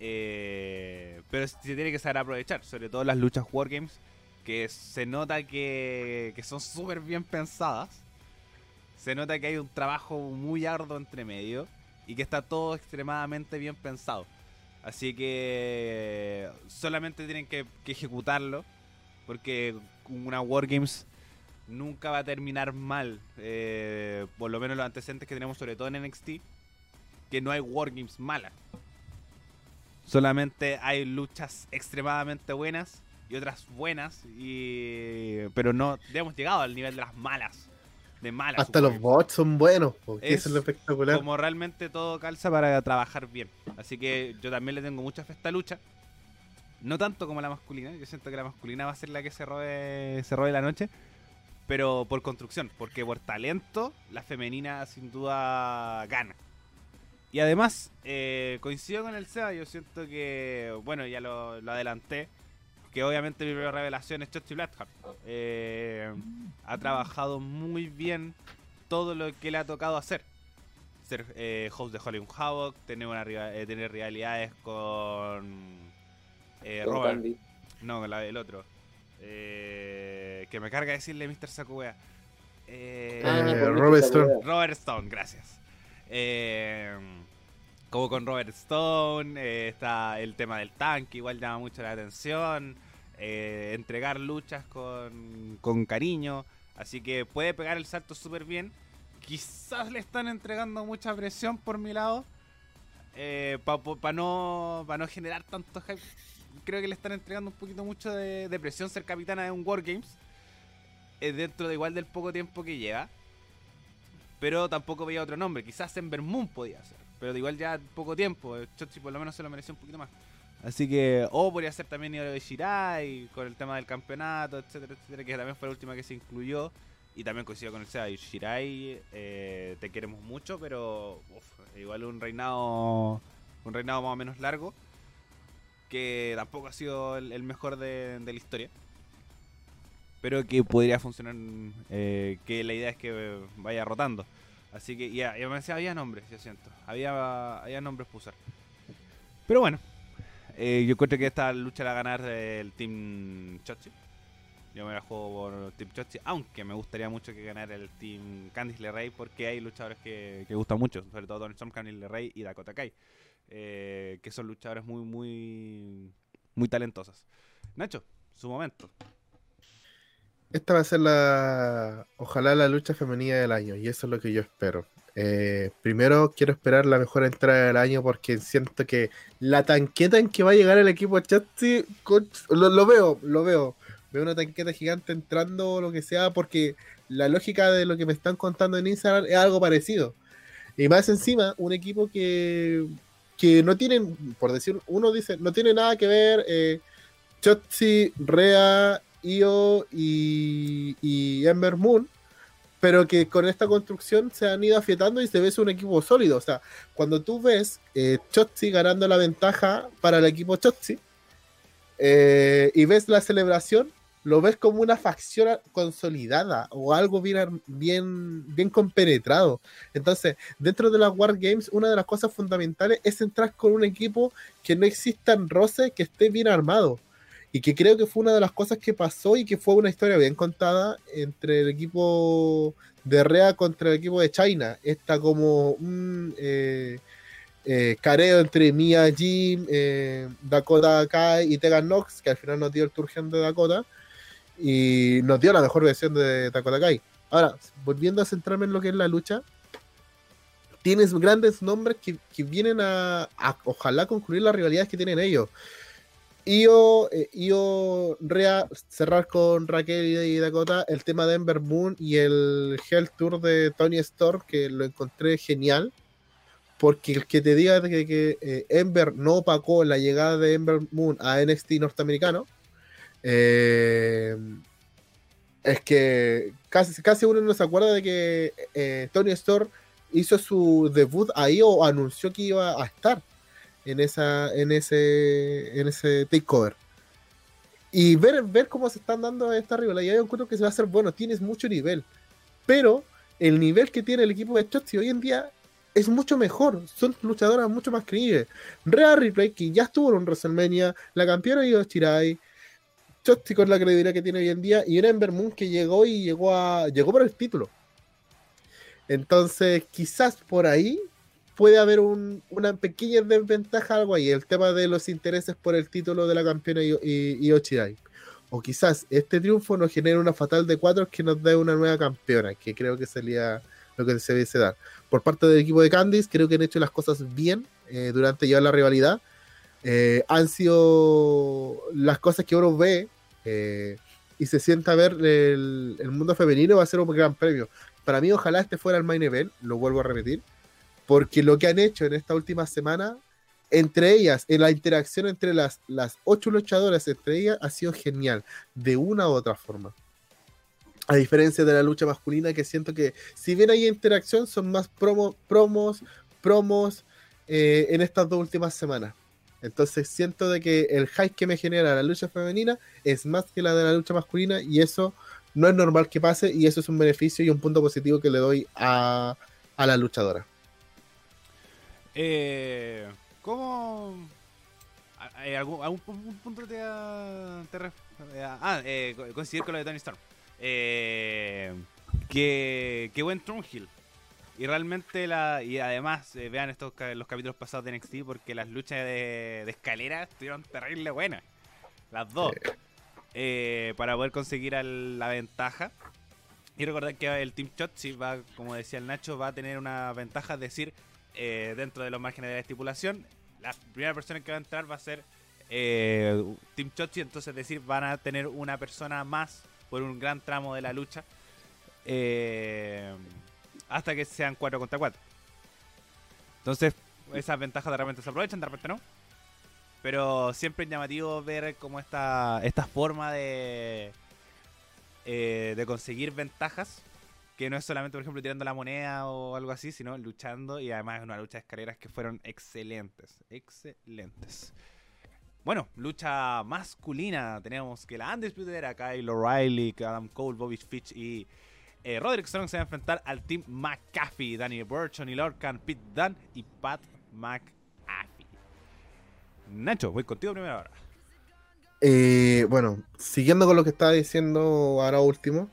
eh, pero se tiene que saber aprovechar, sobre todo las luchas Wargames, que se nota que, que son súper bien pensadas. Se nota que hay un trabajo muy arduo entre medio y que está todo extremadamente bien pensado. Así que solamente tienen que, ejecutarlo, porque una Wargames nunca va a terminar mal. eh, por lo menos los antecedentes que tenemos, sobre todo en NXT, que no hay Wargames malas. Solamente hay luchas extremadamente buenas y otras buenas, y pero no hemos llegado al nivel de las malas. De malas. Hasta los bots son buenos, porque Es eso es lo espectacular. Como realmente todo calza para trabajar bien. Así que yo también le tengo mucha fe a esta lucha. No tanto como la masculina. Yo siento que la masculina va a ser la que se robe, se robe la noche. Pero por construcción. Porque por talento, la femenina sin duda gana. Y además, eh, coincido con el Seba. Yo siento que, bueno, ya lo, lo adelanté. Que obviamente mi primera revelación es Shotzi Blackheart. Eh, ha trabajado muy bien todo lo que le ha tocado hacer. Ser eh, host de Hollywood Havoc, tener, una, eh, tener rivalidades con eh, Robert. Candy. No, la del otro. Eh, que me carga decirle Mr. Sakuya. Eh, Ah, Eh, Robert. Stone. Robert Stone, gracias. Eh, como con Robert Stone, eh, está el tema del tanque, igual llama mucho la atención. eh, entregar luchas con, con cariño. Así que puede pegar el salto súper bien. Quizás le están entregando mucha presión por mi lado. Para no, pa no generar tanto hype. Creo que le están entregando un poquito mucho de, presión ser capitana de un Wargames. eh, dentro de igual del poco tiempo que lleva. Pero tampoco veía otro nombre. Quizás en Moon podía ser. Pero igual ya poco tiempo. Chotzi por lo menos se lo mereció un poquito más. Así que, o podría ser también de Shirai con el tema del campeonato, etcétera, etcétera, que también fue la última que se incluyó. Y también coincido con el SEA Shirai, eh, te queremos mucho, pero uf, igual un reinado un reinado más o menos largo, que tampoco ha sido el, mejor de, de la historia pero que podría funcionar, eh, que la idea es que vaya rotando. Así que ya, me decía, había nombres, yo siento. Había, había nombres para usar. Pero bueno, eh, yo encuentro que esta lucha la va a ganar el Team Chochi. Yo me la juego por Team Chochi, aunque me gustaría mucho que ganara el Team Candice LeRae porque hay luchadores que, gustan mucho, sobre todo Tony Storm, Candice LeRae y Dakota Kai, eh, que son luchadores muy, muy, muy talentosos. Nacho, su momento. Esta va a ser la, ojalá la lucha femenina del año, y eso es lo que yo espero. Eh, primero quiero esperar la mejor entrada del año porque siento que la tanqueta en que va a llegar el equipo Chelsea, lo, lo veo, lo veo. Veo una tanqueta gigante entrando lo que sea porque la lógica de lo que me están contando en Instagram es algo parecido. Y más encima, un equipo que, que no tienen, por decir, uno dice, no tiene nada que ver eh, Chotzi, Rea Io y, y Ember Moon, pero que con esta construcción se han ido afiatando y se ve un equipo sólido. O sea, cuando tú ves eh, Chotzi ganando la ventaja para el equipo Chotzi eh, y ves la celebración, lo ves como una facción consolidada o algo bien, bien, bien compenetrado. Entonces, dentro de las War Games, una de las cosas fundamentales es entrar con un equipo que no exista en roce, que esté bien armado y que creo que fue una de las cosas que pasó y que fue una historia bien contada entre el equipo de Rea contra el equipo de China. Está como un eh, eh, careo entre Mia Jim, eh, Dakota Kai y Tegan Nox, que al final nos dio el Turgen de Dakota y nos dio la mejor versión de Dakota Kai. Ahora, volviendo a centrarme en lo que es la lucha, tienes grandes nombres que, vienen a, ojalá concluir las rivalidades que tienen ellos. Io, eh, Io Rea, cerrar con Raquel y Dakota el tema de Ember Moon y el Hell Tour de Tony Storm, que lo encontré genial. Porque el que te diga que, que eh, Ember no opacó la llegada de Ember Moon a NXT norteamericano, eh, es que casi, casi uno no se acuerda de que eh, Tony Storm hizo su debut ahí o anunció que iba a estar en esa en ese en ese takeover. Y ver, ver cómo se están dando esta rivalidad yo encuentro que se va a hacer bueno tienes mucho nivel pero el nivel que tiene el equipo de Chotzi hoy en día es mucho mejor son luchadoras mucho más creíbles. Rhea Ripley que ya estuvo en WrestleMania la campeona Io Shirai Chotzi con la credibilidad que tiene hoy en día y Ember Moon que llegó y llegó a llegó por el título. Entonces quizás por ahí puede haber un, una pequeña desventaja, algo ahí, el tema de los intereses por el título de la campeona y. O quizás este triunfo nos genere una fatal de cuatro que nos dé una nueva campeona, que creo que sería lo que se debe dar. Por parte del equipo de Candice, creo que han hecho las cosas bien eh, durante ya la rivalidad. Eh, han sido las cosas que uno ve eh, y se sienta a ver el, el, mundo femenino, va a ser un gran premio. Para mí, ojalá este fuera el main event, lo vuelvo a repetir porque lo que han hecho en esta última semana, entre ellas, en la interacción entre las, las ocho luchadoras, entre ellas, ha sido genial, de una u otra forma. A diferencia de la lucha masculina, que siento que si bien hay interacción, son más promo, promos, promos eh, en estas dos últimas semanas. Entonces siento de que el hype que me genera la lucha femenina es más que la de la lucha masculina y eso no es normal que pase y eso es un beneficio y un punto positivo que le doy a, a la luchadora. Eh, ¿Cómo...? ¿Hay algún, algún punto te, te Ah, eh, coincidir con lo de Tony Storm. Eh, que, que buen Trunhill. Y realmente, la y además, eh, vean estos los capítulos pasados de NXT porque las luchas de, de escalera estuvieron terrible buenas. Las dos. Eh, para poder conseguir al, la ventaja. Y recordar que el Team Chotzi va, como decía el Nacho, va a tener una ventaja, es decir, eh, dentro de los márgenes de la estipulación. La primera persona que va a entrar va a ser eh, Team Chochi, entonces es decir, van a tener una persona más por un gran tramo de la lucha. Eh, hasta que sean 4 contra 4. Entonces, esas ventajas de repente se aprovechan, de repente no. Pero siempre es llamativo ver cómo esta, esta forma de, de conseguir ventajas, que no es solamente, por ejemplo, tirando la moneda o algo así, sino luchando y además una lucha de escaleras que fueron excelentes, excelentes. Bueno, lucha masculina. Tenemos que la Undisputed Era, Kyle O'Reilly, Adam Cole, Bobby Fitch y eh, Roderick Strong se van a enfrentar al Team McAfee. Danny Burch, Johnny Lorcan, Pete Dunne y Pat McAfee. Nacho, voy contigo primero ahora. Eh, bueno, siguiendo con lo que estaba diciendo ahora último,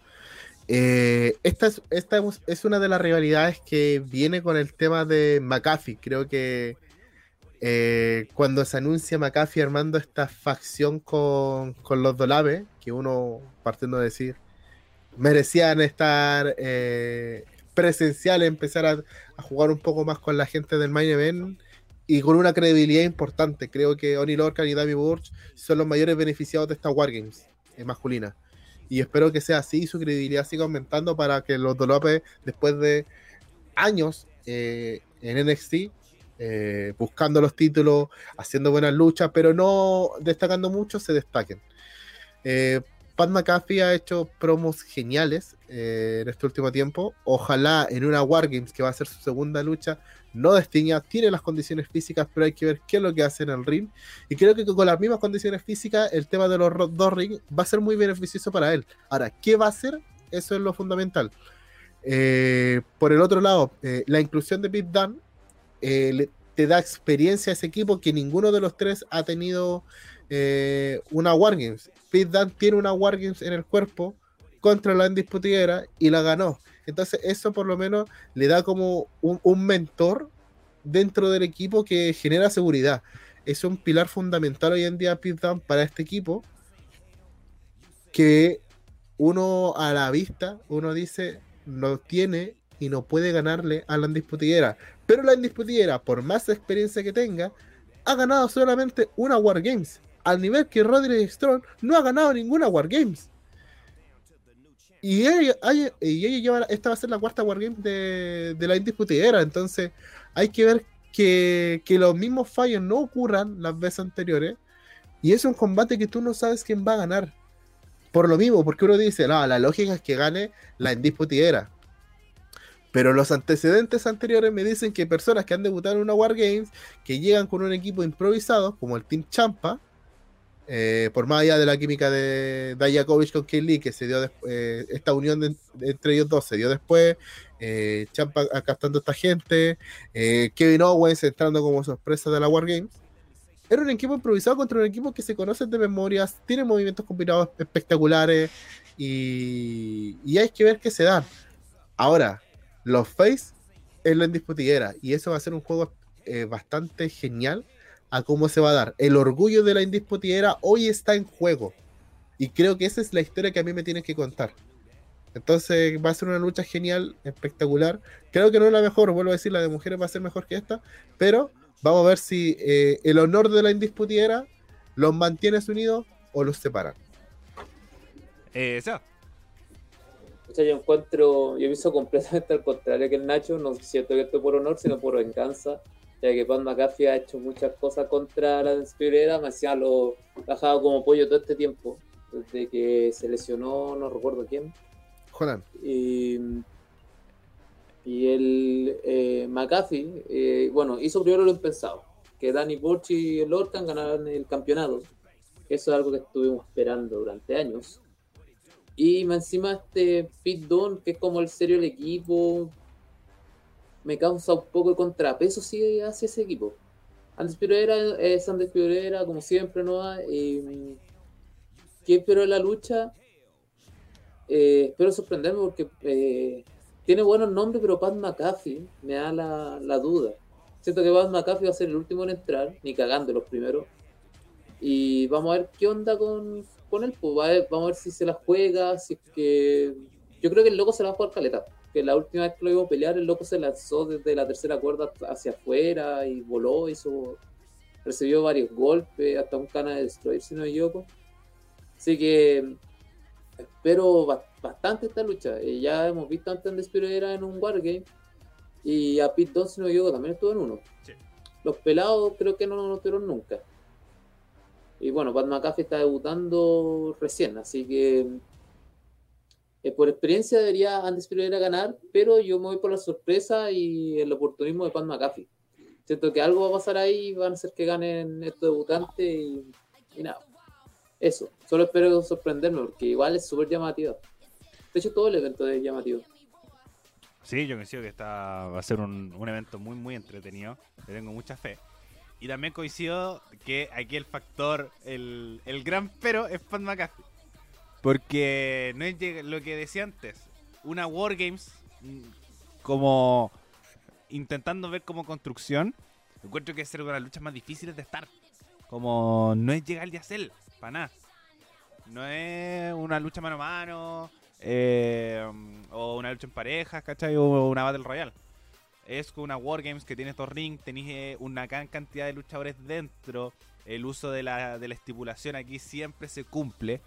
eh, esta, es, una de las rivalidades que viene con el tema de McAfee. Creo que eh, cuando se anuncia McAfee armando esta facción con, los Dolave, que uno, partiendo de decir, merecían estar eh, presenciales, empezar a, jugar un poco más con la gente del Main Event y con una credibilidad importante. Creo que Oni Lorcan y Davey Burch son los mayores beneficiados de esta Wargames masculina. Y espero que sea así y su credibilidad siga aumentando para que los Dolope, después de años eh, en NXT, eh, buscando los títulos, haciendo buenas luchas, pero no destacando mucho, se destaquen. Eh, Pat McAfee ha hecho promos geniales eh, en este último tiempo. Ojalá en una Wargames, que va a ser su segunda lucha, no destiña, tiene las condiciones físicas, pero hay que ver qué es lo que hace en el ring. Y creo que con las mismas condiciones físicas, el tema de los dos rings va a ser muy beneficioso para él. Ahora, ¿qué va a hacer? Eso es lo fundamental. Eh, por el otro lado, eh, la inclusión de Dunne eh, le, te da experiencia a ese equipo que ninguno de los tres ha tenido eh, una Wargames. Pete Dunne tiene una Wargames en el cuerpo contra la Indisputiera y la ganó. Entonces eso por lo menos le da como un, mentor dentro del equipo que genera seguridad. Es un pilar fundamental hoy en día Pete para este equipo que uno a la vista, uno dice, no tiene y no puede ganarle a la Indisputiera. Pero la Indisputiera, por más experiencia que tenga, ha ganado solamente una Wargames. Al nivel que Roderick Strong no ha ganado ninguna Wargames. Y ella, ella, esta va a ser la cuarta Wargame de, de la Indisputiera. Entonces, hay que ver que, los mismos fallos no ocurran las veces anteriores. Y es un combate que tú no sabes quién va a ganar. Por lo mismo, porque uno dice, no, la lógica es que gane la Indisputiera. Pero los antecedentes anteriores me dicen que personas que han debutado en una Wargames, que llegan con un equipo improvisado, como el Team Champa, eh, por más allá de la química de Dayakovich con Lee, que se dio eh, esta unión de, entre ellos dos se dio después, eh, Champa captando a esta gente, eh, Kevin Owens entrando como sorpresa de la Wargames. Era un equipo improvisado contra un equipo que se conoce de memorias, tiene movimientos combinados espectaculares y, hay que ver qué se da. Ahora, los face es la indisputiguera y eso va a ser un juego bastante genial a cómo se va a dar. El orgullo de la indisputiguera hoy está en juego y creo que esa es la historia que a mí me tienes que contar. Entonces va a ser una lucha genial, espectacular. Creo que no es la mejor, vuelvo a decir, la de mujeres va a ser mejor que esta, pero vamos a ver si eh, el honor de la indisputiera los mantienes unidos o los separan. Eh. O sea, yo encuentro, yo pienso completamente al contrario que el Nacho, no siento que esto por honor, sino por venganza, ya que Pat McAfee ha hecho muchas cosas contra la Despirera, me hacía lo bajado como pollo todo este tiempo, desde que se lesionó, no recuerdo quién. Jodan. Y, y el eh, McAfee, eh, bueno, hizo primero lo impensado, que Danny Burch y Lorcan ganaran el campeonato. Eso es algo que estuvimos esperando durante años. Y encima este Pete Dunne, que es como el serio del equipo, me causa un poco de contrapeso si hacia ese equipo. Andes Pirera es Andes Pirera, como siempre, ¿no? Eh, ¿Qué espero de la lucha? Eh, espero sorprenderme porque eh, tiene buenos nombres, pero Pat McAfee me da la, duda. Siento que Pat McAfee va a ser el último en entrar, ni cagando los primeros. Y vamos a ver qué onda con, con él, pues vamos a ver si se la juega, si que... Yo creo que el loco se la va a jugar caleta, que la última vez que lo iba a pelear, el loco se lanzó desde la tercera cuerda hacia afuera y voló, hizo... recibió varios golpes, hasta un cana de destruir, si no me equivoco. Así que espero bastante esta lucha. Eh, ya hemos visto antes en Despirera en un Wargame, y a Pete Dunne, si no me equivoco, también estuvo en uno. Sí. Los pelados creo que no lo notaron nunca. Y bueno, Pat McAfee está debutando recién, así que eh, por experiencia debería Andes Pereira ganar, pero yo me voy por la sorpresa y el oportunismo de Pan McAfee. Siento que algo va a pasar ahí, van a hacer que ganen estos debutantes y, nada. Eso, solo espero sorprenderme porque igual es súper llamativo. De hecho, todo el evento es llamativo. Sí, yo coincido que está, va a ser un, evento muy, muy entretenido. Tengo mucha fe. Y también coincido que aquí el factor, el, el gran pero es Pat McAfee. Porque no es lo que decía antes. Una Wargames mm, como intentando ver como construcción. Encuentro que es una de las luchas más difíciles de estar. Como no es llegar y hacerla, para nada. No es una lucha mano a mano. eh, o una lucha en parejas, ¿cachai? O una Battle Royale. Es una Wargames que tiene estos rings, tenéis eh, una gran cantidad de luchadores dentro. El uso de la, de la estipulación aquí siempre se cumple.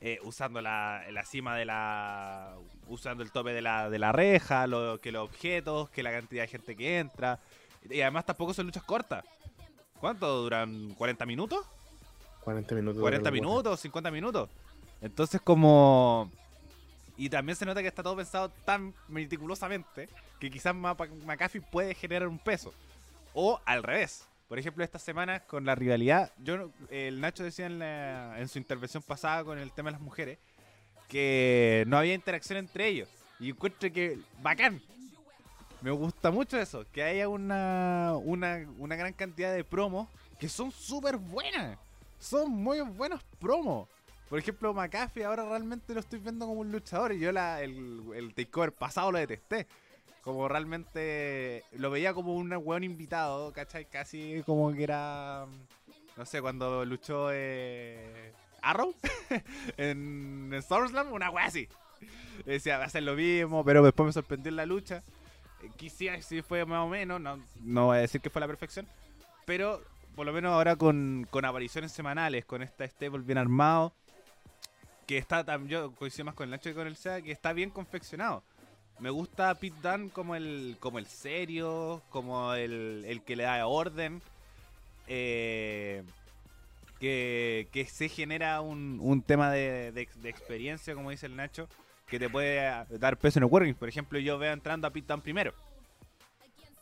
Eh, usando la, la cima de la. usando el tope de la, de la reja, lo, que los objetos, que la cantidad de gente que entra. Y además tampoco son luchas cortas. ¿Cuánto duran? ¿40 minutos? 40 minutos. 40 de locura. minutos, 50 minutos. Entonces como... Y también se nota que está todo pensado tan meticulosamente que quizás McAfee puede generar un peso. O al revés. Por ejemplo, esta semana con la rivalidad, yo el Nacho decía en, la- en su intervención pasada con el tema de las mujeres que no había interacción entre ellos. Y encuentro que bacán. Me gusta mucho eso, que haya una, una, una gran cantidad de promos que son súper buenas. Son muy buenos promos. Por ejemplo, McAfee ahora realmente lo estoy viendo como un luchador y yo la, el, el takeover pasado lo detesté. Como realmente lo veía como un weón invitado, ¿cachai? Casi como que era, no sé, cuando luchó eh, Arrow en, (laughs) en SummerSlam, una wea así. Decía, va a ser lo mismo, pero después me sorprendió en la lucha. Eh, Quizás sí fue más o menos, no, no voy a decir que fue la perfección, pero por lo menos ahora con, con apariciones semanales, con esta stable bien armado, que está yo coincido más con el Nacho que con el SEA, que está bien confeccionado. Me gusta Pete Dunne como el, como el serio, como el, el que le da orden. eh, que, que se genera un, un tema de, de ex- de experiencia, como dice el Nacho, que te puede dar peso en el Wargames. Por ejemplo, yo veo entrando a Pete Dunne primero.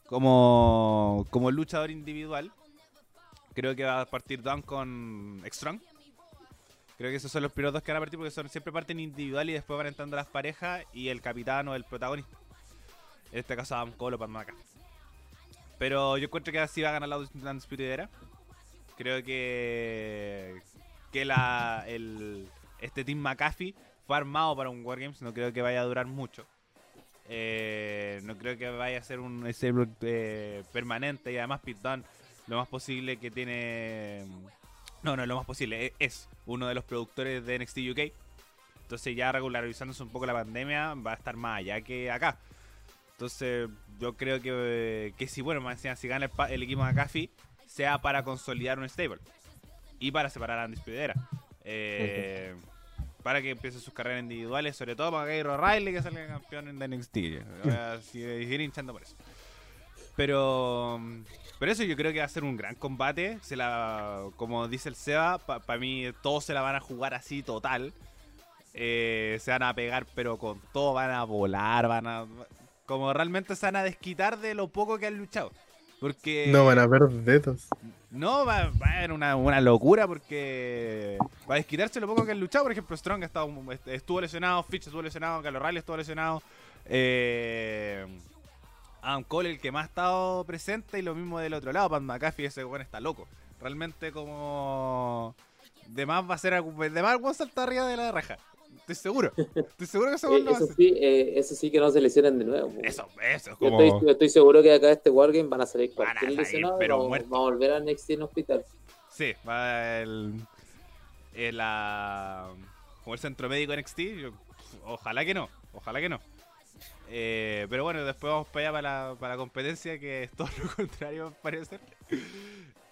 Como, como luchador individual. Creo que va a partir Dunne con Strong. Creo que esos son los dos que van a partir porque son siempre parten individual y después van entrando las parejas y el capitán o el protagonista. En este caso Adam Cole o Pat McAfee. Pero yo encuentro que así va a ganar la Undisputed Era. Creo que que la el este Team McAfee fue armado para un Wargames, no creo que vaya a durar mucho. Eh, no creo que vaya a ser un stable eh, permanente y además Dunne lo más posible que tiene no, no, lo más posible. e- Es uno de los productores de NXT UK. Entonces ya regularizándose un poco la pandemia va a estar más allá que acá. Entonces yo creo que, que si, bueno, más si gana el, el equipo de McAfee, sea para consolidar un stable. Y para separar a Undisputed Era. Eh, Para que empiece sus carreras individuales, sobre todo para Gairo Riley que salga campeón en NXT. Voy a seguir hinchando por eso. Pero, pero eso yo creo que va a ser un gran combate. Se la, como dice el Seba, para mí todos se la van a jugar así total. Eh, se van a pegar, pero con todo van a volar, van a. Como realmente se van a desquitar de lo poco que han luchado. Porque. No van a ver dedos. No, va, va a haber una, una locura porque va a desquitarse lo poco que han luchado. Por ejemplo, Strong ha estado, estuvo lesionado, Fitch estuvo lesionado, Carlos Riley estuvo lesionado. Eh, Adam Cole, el que más ha estado presente, y lo mismo del otro lado. Pat McAfee, ese weón está loco. Realmente, como. De más va a ser. De más, va a saltar arriba de la raja. Estoy seguro. Estoy seguro que ese (laughs) Eh, weón lo va a eso, sí, eh, eso sí que no se lesionen de nuevo. Eso, eso. Yo Como... estoy, estoy seguro que acá este Wargame van a salir Van a cualquier salir, lesionado. pero vamos, muertos. vamos a volver a NXT en hospital. Sí, va el, el, la- como el centro médico NXT. yo- ojalá que no, ojalá que no. Eh, pero bueno, después vamos para allá para la, competencia, que es todo lo (laughs) contrario, al parecer.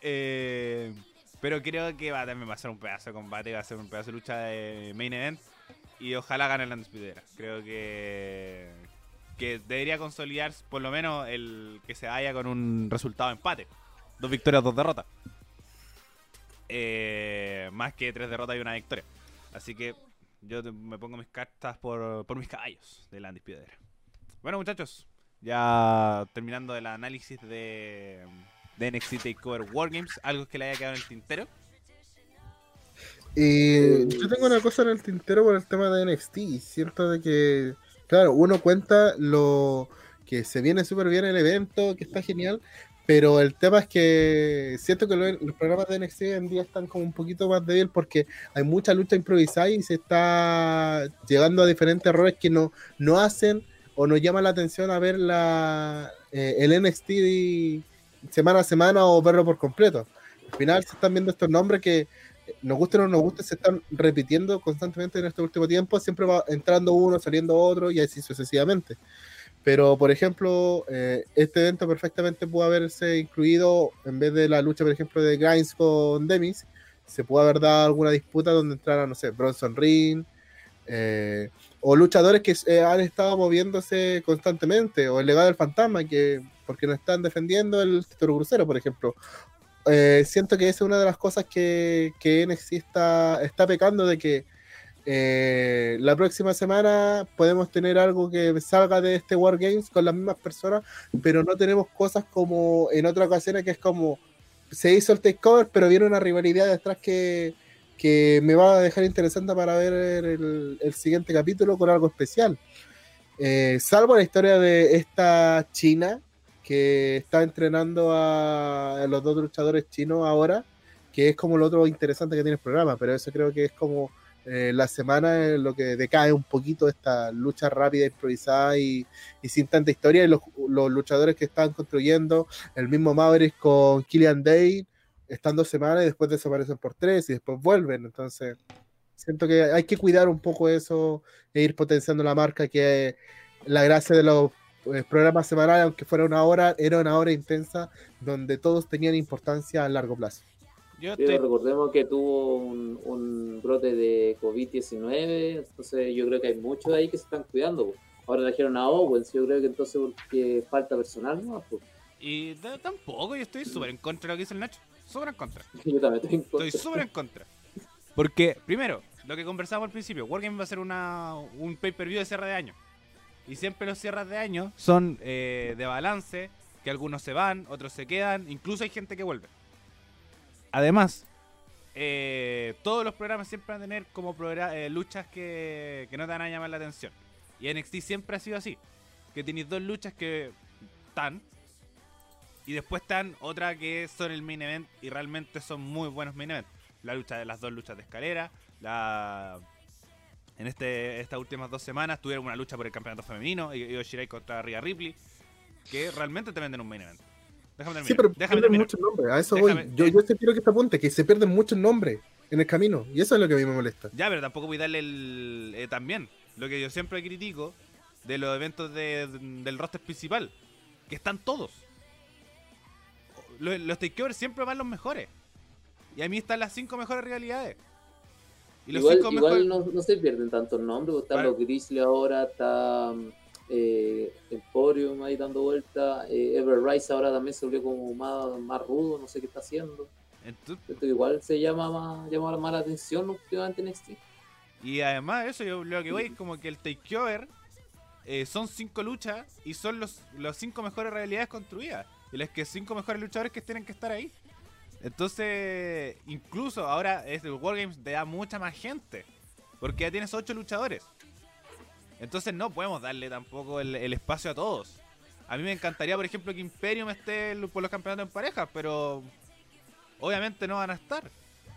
Eh, pero creo que va, también va a ser un pedazo de combate, va a ser un pedazo de lucha de main event. Y ojalá gane la Undisputed Era. Creo que, que debería consolidar por lo menos el que se vaya con un resultado de empate. Dos victorias, dos derrotas. Eh, más que tres derrotas y una victoria. Así que Yo me pongo mis cartas por, por mis caballos de la Piedra. Bueno, muchachos, ya terminando el análisis de, de NXT TakeOver Wargames, algo que le haya quedado en el tintero. Y yo tengo una cosa en el tintero por el tema de NXT. Siento de que, claro, uno cuenta lo que se viene súper bien el evento, que está genial, pero el tema es que siento que lo- los programas de NXT hoy en día están como un poquito más débil porque hay mucha lucha improvisada y se está llegando a diferentes errores que no, no hacen o nos llaman la atención a ver la, eh, el NXT semana a semana o verlo por completo. Al final se están viendo estos nombres que nos guste o no nos guste, se están repitiendo constantemente en este último tiempo. Siempre va entrando uno, saliendo otro y así sucesivamente. Pero, por ejemplo, eh, este evento perfectamente pudo haberse incluido, en vez de la lucha, por ejemplo, de Grimes con Demis, se pudo haber dado alguna disputa donde entrara, no sé, Bronson Reed, eh, o luchadores que eh, han estado moviéndose constantemente, o el legado del fantasma, que porque no están defendiendo el título crucero, por ejemplo, eh, siento que esa es una de las cosas que, que NXT está, está pecando de que eh, la próxima semana podemos tener algo que salga de este War Games con las mismas personas, pero no tenemos cosas como en otras ocasiones que es como se hizo el takeover, pero viene una rivalidad detrás que, que me va a dejar interesante para ver el, el siguiente capítulo con algo especial. Eh, salvo la historia de esta china que está entrenando a los dos luchadores chinos ahora, que es como lo otro interesante que tiene el programa, pero eso creo que es como eh, la semana en lo que decae un poquito esta lucha rápida, improvisada y, y sin tanta historia, y los, los, luchadores que están construyendo, el mismo Maverick con Killian Day, están dos semanas y después desaparecen por tres y después vuelven, entonces siento que hay que cuidar un poco eso e ir potenciando la marca, que la gracia de los pues, programas semanales, aunque fuera una hora, era una hora intensa donde todos tenían importancia a largo plazo. Yo. Pero recordemos que tuvo un, un brote de COVID-19, entonces yo creo que hay muchos ahí que se están cuidando. Ahora trajeron a Owens, yo creo que entonces porque falta personal, ¿no? Pues. Y tampoco, yo estoy súper en contra de lo que dice el Nacho. Súper en contra. Yo también estoy en contra. Estoy súper en contra. Porque, primero, lo que conversábamos al principio, Wargame va a ser una, un pay-per-view de cierre de año. Y siempre los cierres de año son eh, de balance, que algunos se van, otros se quedan, incluso hay gente que vuelve. Además, eh, todos los programas siempre van a tener como eh, luchas que, que, no te van a llamar la atención. Y NXT siempre ha sido así. Que tenéis dos luchas que están. Y después están otra que son el main event y realmente son muy buenos main event. La lucha de las dos luchas de escalera. La en este, estas últimas dos semanas tuvieron una lucha por el campeonato femenino. Io Shirai contra Rhea Ripley. Que realmente te venden un main event. Déjame terminar. Sí, pero Déjame pierden muchos nombres. A eso Déjame, voy. Yo, yo te quiero que te apunte, que se pierden muchos nombres en el camino. Y eso es lo que a mí me molesta. Ya, pero tampoco voy a darle el. Eh, también. Lo que yo siempre critico de los eventos de, del roster principal. Que están todos. Los, los takeovers siempre van los mejores. Y a mí están las cinco mejores rivalidades. Y los igual cinco igual mejores... no, no, se pierden tantos nombres. Están vale. los Grizzly ahora, está eh, Emporium ahí dando vuelta. Eh, Ever Rise ahora también se volvió como más, más rudo, no sé qué está haciendo. Entonces, igual se llama más, llama más la atención últimamente en NXT. Y además eso, yo lo que voy es como que el takeover eh, son cinco luchas y son los, los cinco mejores realidades construidas. Y las que cinco mejores luchadores que tienen que estar ahí. Entonces, incluso ahora el Wargames te da mucha más gente. Porque ya tienes ocho luchadores. Entonces no podemos darle tampoco el, el, espacio a todos. A mí me encantaría, por ejemplo, que Imperium esté por los campeonatos en pareja, pero obviamente no van a estar.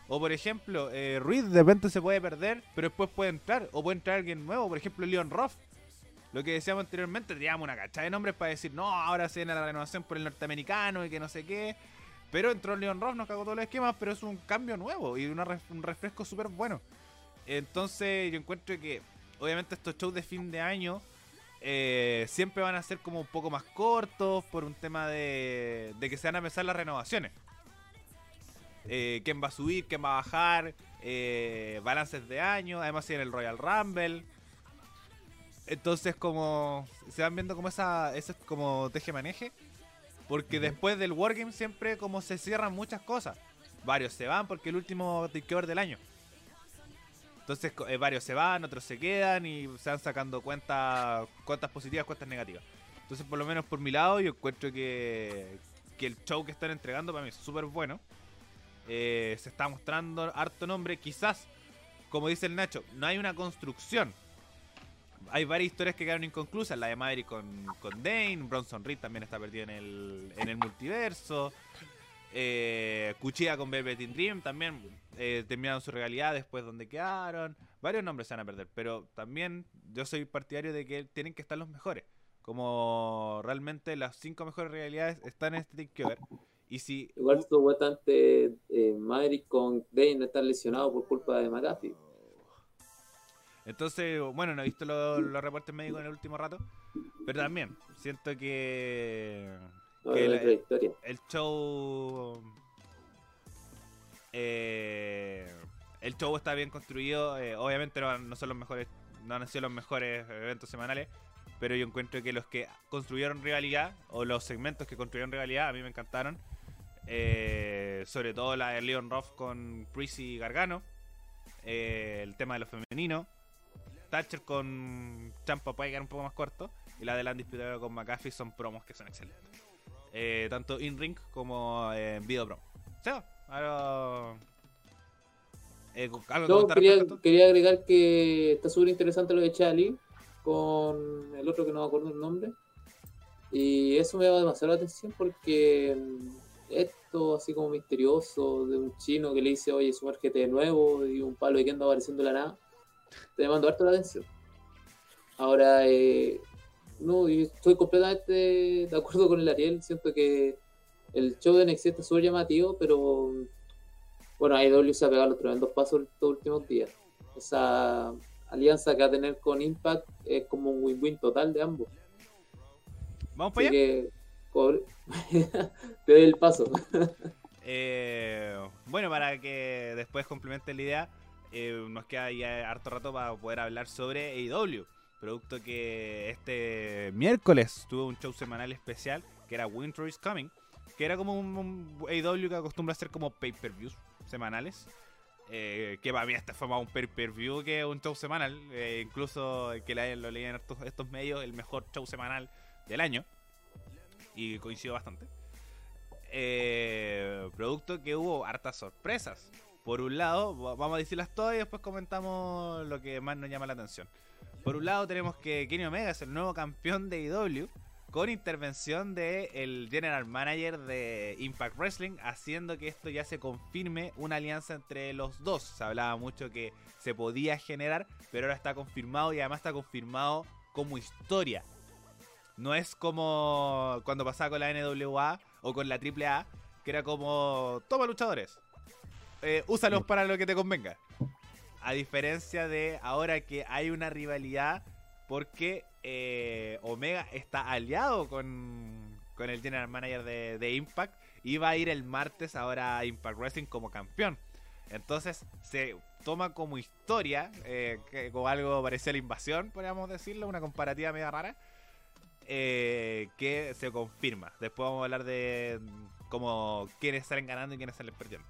O por ejemplo, eh, Ruiz de repente se puede perder, pero después puede entrar. O puede entrar alguien nuevo, por ejemplo, Leon Ruff. Lo que decíamos anteriormente, teníamos una cacha de nombres para decir, no, ahora se viene la renovación por el norteamericano y que no sé qué. Pero entró Leon Ruff, nos cagó todos los esquemas, pero es un cambio nuevo y una, un refresco súper bueno. Entonces yo encuentro que obviamente estos shows de fin de año eh, siempre van a ser como un poco más cortos por un tema de, de que se van a empezar las renovaciones. Eh, quién va a subir, quién va a bajar, eh, balances de año, además tiene el Royal Rumble. Entonces como se van viendo como esa, ese como teje-maneje. Porque después del Wargame siempre como se cierran muchas cosas. Varios se van porque el último takeover del año. Entonces eh, varios se van, otros se quedan y se van sacando cuentas, cuentas positivas, cuentas negativas. Entonces por lo menos por mi lado yo encuentro que, que el show que están entregando para mí es súper bueno. Eh, se está mostrando harto nombre. Quizás, como dice el Nacho, no hay una construcción. Hay varias historias que quedaron inconclusas. La de Maverick con, con Dane. Bronson Reed también está perdido en el, en el multiverso. Eh, Cuchilla con Velvet Dream también eh, terminaron su realidad después donde quedaron. Varios nombres se van a perder. Pero también yo soy partidario de que tienen que estar los mejores. Como realmente las cinco mejores realidades están en este Takeover. Y si Igual estuvo bastante eh, Maverick con Dane estar lesionado por culpa de McAfee. Entonces, bueno, no he visto lo- los reportes médicos en el último rato, pero también siento que, No, que de la- el show eh, el show está bien construido eh, obviamente no, no son los mejores no han sido los mejores eventos semanales pero yo encuentro que los que construyeron rivalidad o los segmentos que construyeron rivalidad a mí me encantaron Eh, sobre todo la de Leon Ruff con Priest y Gargano eh, el tema de lo femenino Thatcher con Champa puede quedar un poco más corto y la de Landis Pitero con McAfee son promos que son excelentes eh, tanto in ring como eh, en video pro. Seba, algo, eh, No, quería, agregar que está súper interesante lo de Chali con el otro que no me acuerdo el nombre. Y eso me llama demasiado la atención porque mm, esto así como misterioso de un chino que le dice, oye, sumérgete de nuevo y un palo de que anda apareciendo la nada, (laughs) te llamando harto la atención. Ahora, eh, no, yo estoy completamente de acuerdo con el Ariel, siento que el show de NXT está súper llamativo, pero bueno, AEW se ha pegado los tremendos pasos estos últimos días. Esa alianza que va a tener con Impact es como un win-win total de ambos. Vamos para Así allá. que, (laughs) te doy el paso. Eh, bueno, para que después complemente la idea, eh, nos queda ya harto rato para poder hablar sobre AEW. Producto que este miércoles tuvo un show semanal especial que era Winter is Coming. Que era como un, un AEW que acostumbra a hacer como pay-per-views semanales. Eh, que para mí este fue un pay-per-view que un show semanal. Eh, incluso que lo leían estos, estos medios, el mejor show semanal del año. Y coincido bastante. Eh, producto que hubo hartas sorpresas. Por un lado, va- vamos a decirlas todas y después comentamos lo que más nos llama la atención. Por un lado tenemos que Kenny Omega es el nuevo campeón de IW con intervención del el general manager de Impact Wrestling, haciendo que esto ya se confirme una alianza entre los dos. Se hablaba mucho que se podía generar, pero ahora está confirmado y además está confirmado como historia. No es como cuando pasaba con la NWA o con la AAA, que era como, toma luchadores, eh, úsalos para lo que te convenga. A diferencia de ahora que hay una rivalidad porque eh, Omega está aliado con, con el general manager de, de Impact y va a ir el martes ahora a Impact Wrestling como campeón. Entonces se toma como historia, eh, que- como algo parecido a la invasión, podríamos decirlo, una comparativa media rara, eh, que se confirma. Después vamos a hablar de como quiénes salen ganando y quiénes salen perdiendo.